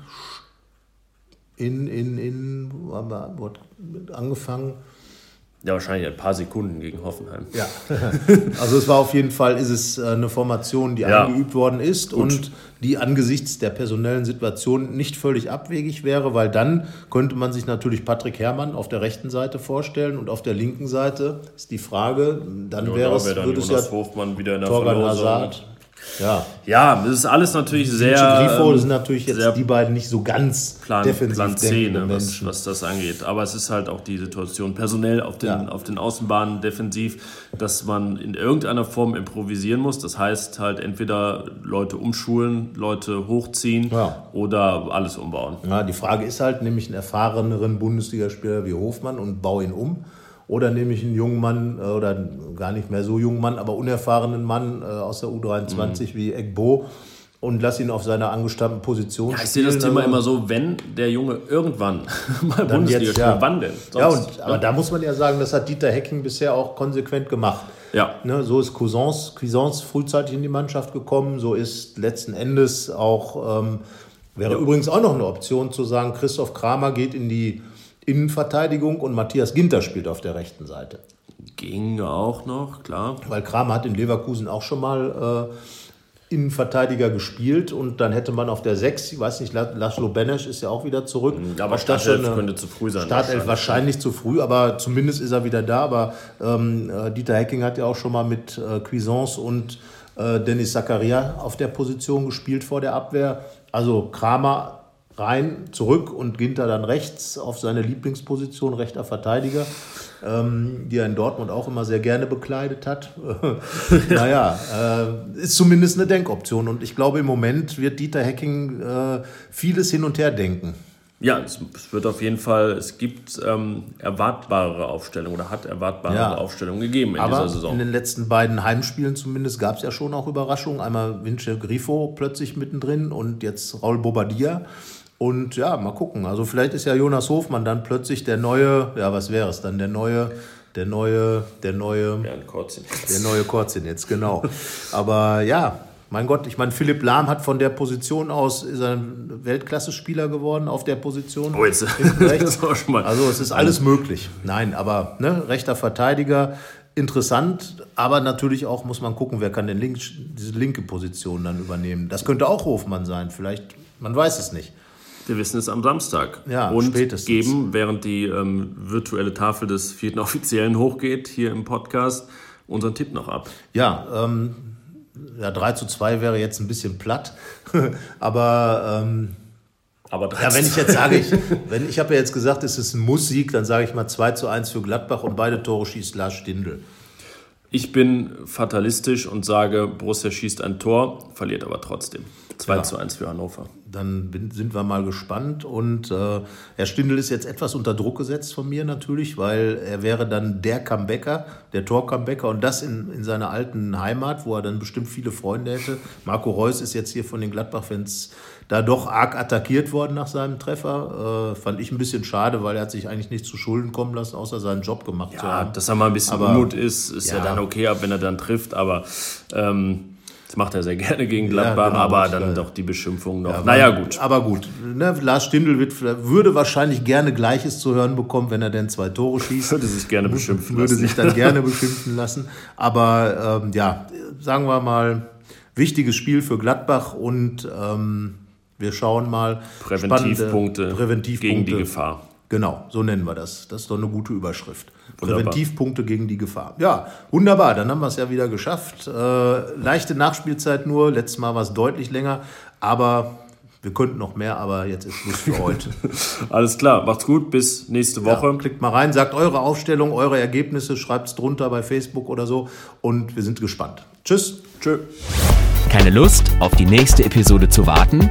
in, in, in, wo haben wir angefangen? Ja, wahrscheinlich ein paar Sekunden gegen Hoffenheim. Ja. also es war auf jeden Fall, ist es äh, eine Formation, die Ja. eingeübt worden ist und die angesichts der personellen Situation nicht völlig abwegig wäre, weil dann könnte man sich natürlich Patrick Herrmann auf der rechten Seite vorstellen und auf der linken Seite ist die Frage, dann Ja, wäre es, wäre dann würde es ja Hofmann wieder in der Torgan Verlosung. Hazard. Ja, Ja, das ist alles natürlich sehr. Grifo ähm, sind natürlich jetzt die beiden nicht so ganz Plan, defensiv Plan C, ne, was, was das angeht. Aber es ist halt auch die Situation personell auf den, Ja. auf den Außenbahnen defensiv, dass man in irgendeiner Form improvisieren muss. Das heißt halt entweder Leute umschulen, Leute hochziehen Ja. oder alles umbauen. Ja, die Frage ist halt, nehme ich einen erfahreneren Bundesligaspieler wie Hofmann und baue ihn um? Oder nehme ich einen jungen Mann äh, oder gar nicht mehr so jungen Mann, aber unerfahrenen Mann äh, aus der Mhm. U23 wie Egbo und lass ihn auf seiner angestammten Position Ich sehe das? Thema Also- immer so, wenn der Junge irgendwann mal Bundesliga jetzt, spielt, ja. wann denn? ja, Sonst, und, aber da muss man ja sagen, das hat Dieter Hecking bisher auch konsequent gemacht. Ja. Ne, so ist Cousins, Cuisance frühzeitig in die Mannschaft gekommen, so ist letzten Endes auch ähm, Wäre ja. übrigens auch noch eine Option zu sagen, Christoph Kramer geht in die Innenverteidigung und Matthias Ginter spielt auf der rechten Seite. Ging auch noch, klar. Weil Kramer hat in Leverkusen auch schon mal äh, Innenverteidiger gespielt und dann hätte man auf der 6, ich weiß nicht, Laszlo Benesch ist ja auch wieder zurück. Mhm, aber Startelf könnte zu früh sein. Startelf wahrscheinlich. wahrscheinlich zu früh, aber zumindest ist er wieder da. Aber ähm, äh, Dieter Hecking hat ja auch schon mal mit äh, Cuisance und äh, Dennis Zakaria auf der Position gespielt vor der Abwehr. Also Kramer rein, zurück und Ginter dann rechts auf seine Lieblingsposition, rechter Verteidiger, ähm, die er in Dortmund auch immer sehr gerne bekleidet hat. naja, äh, ist zumindest eine Denkoption. Und ich glaube, im Moment wird Dieter Hecking äh, vieles hin und her denken. Ja, es, wird auf jeden Fall, es gibt ähm, erwartbare Aufstellungen oder hat erwartbare ja. Aufstellungen gegeben in Aber dieser Saison. In den letzten beiden Heimspielen zumindest gab es ja schon auch Überraschungen. Einmal Vince Grifo plötzlich mittendrin und jetzt Raul Bobadilla. Und ja, mal gucken. Also vielleicht ist ja Jonas Hofmann dann plötzlich der neue, ja, was wäre es dann, der neue, der neue, der neue, ja, der neue Korzin jetzt, genau. Aber ja, mein Gott, ich meine, Philipp Lahm hat von der Position aus, ist ein Weltklasse-Spieler geworden auf der Position. Oh, jetzt. also es ist alles möglich. Nein, aber ne, rechter Verteidiger, interessant, aber natürlich auch muss man gucken, wer kann denn link, diese linke Position dann übernehmen. Das könnte auch Hofmann sein, vielleicht, man weiß es nicht. Wir wissen es am Samstag. Ja, und spätestens. geben, während die ähm, virtuelle Tafel des vierten Offiziellen hochgeht, hier im Podcast, unseren Tipp noch ab. Ja, ähm, ja, 3 zu 2 wäre jetzt ein bisschen platt, aber. Ähm, aber ja, wenn ich jetzt sage, ich, wenn ich habe ja jetzt gesagt, es ist ein Muss-Sieg, dann sage ich mal 2 zu 1 für Gladbach und beide Tore schießt Lars Stindl. Ich bin fatalistisch und sage, Borussia schießt ein Tor, verliert aber trotzdem. 2 ja. zu 1 für Hannover. Dann bin, sind wir mal gespannt. Und äh, Herr Stindl ist jetzt etwas unter Druck gesetzt von mir natürlich, weil er wäre dann der Comebacker, der Tor-Comebacker und das in, in seiner alten Heimat, wo er dann bestimmt viele Freunde hätte. Marco Reus ist jetzt hier von den Gladbach-Fans da doch arg attackiert worden nach seinem Treffer. Äh, fand ich ein bisschen schade, weil er hat sich eigentlich nicht zu Schulden kommen lassen, außer seinen Job gemacht ja, zu haben. Dass er mal ein bisschen aber, Mut ist, ist ja. ja. dann okay, wenn er dann trifft, aber ähm, das macht er sehr gerne gegen Gladbach, ja, genau, aber dann doch die Beschimpfung noch. Ja, naja, gut. Aber gut. Ne, Lars Stindl wird, würde wahrscheinlich gerne Gleiches zu hören bekommen, wenn er denn zwei Tore schießt. Würde sich gerne beschimpfen würde lassen. Würde sich dann gerne beschimpfen lassen. Aber ähm, ja, sagen wir mal, wichtiges Spiel für Gladbach und ähm, wir schauen mal. Präventivpunkte, Präventivpunkte gegen die Gefahr. Genau, so nennen wir das. Das ist doch eine gute Überschrift. Wunderbar. Präventivpunkte gegen die Gefahr. Ja, wunderbar, dann haben wir es ja wieder geschafft. Äh, leichte Nachspielzeit nur, letztes Mal war es deutlich länger, aber wir könnten noch mehr, aber jetzt ist Schluss für heute. Alles klar, macht's gut, bis nächste Woche. Ja, klickt mal rein, sagt eure Aufstellung, eure Ergebnisse, schreibt es drunter bei Facebook oder so und wir sind gespannt. Tschüss. Tschö. Keine Lust, auf die nächste Episode zu warten?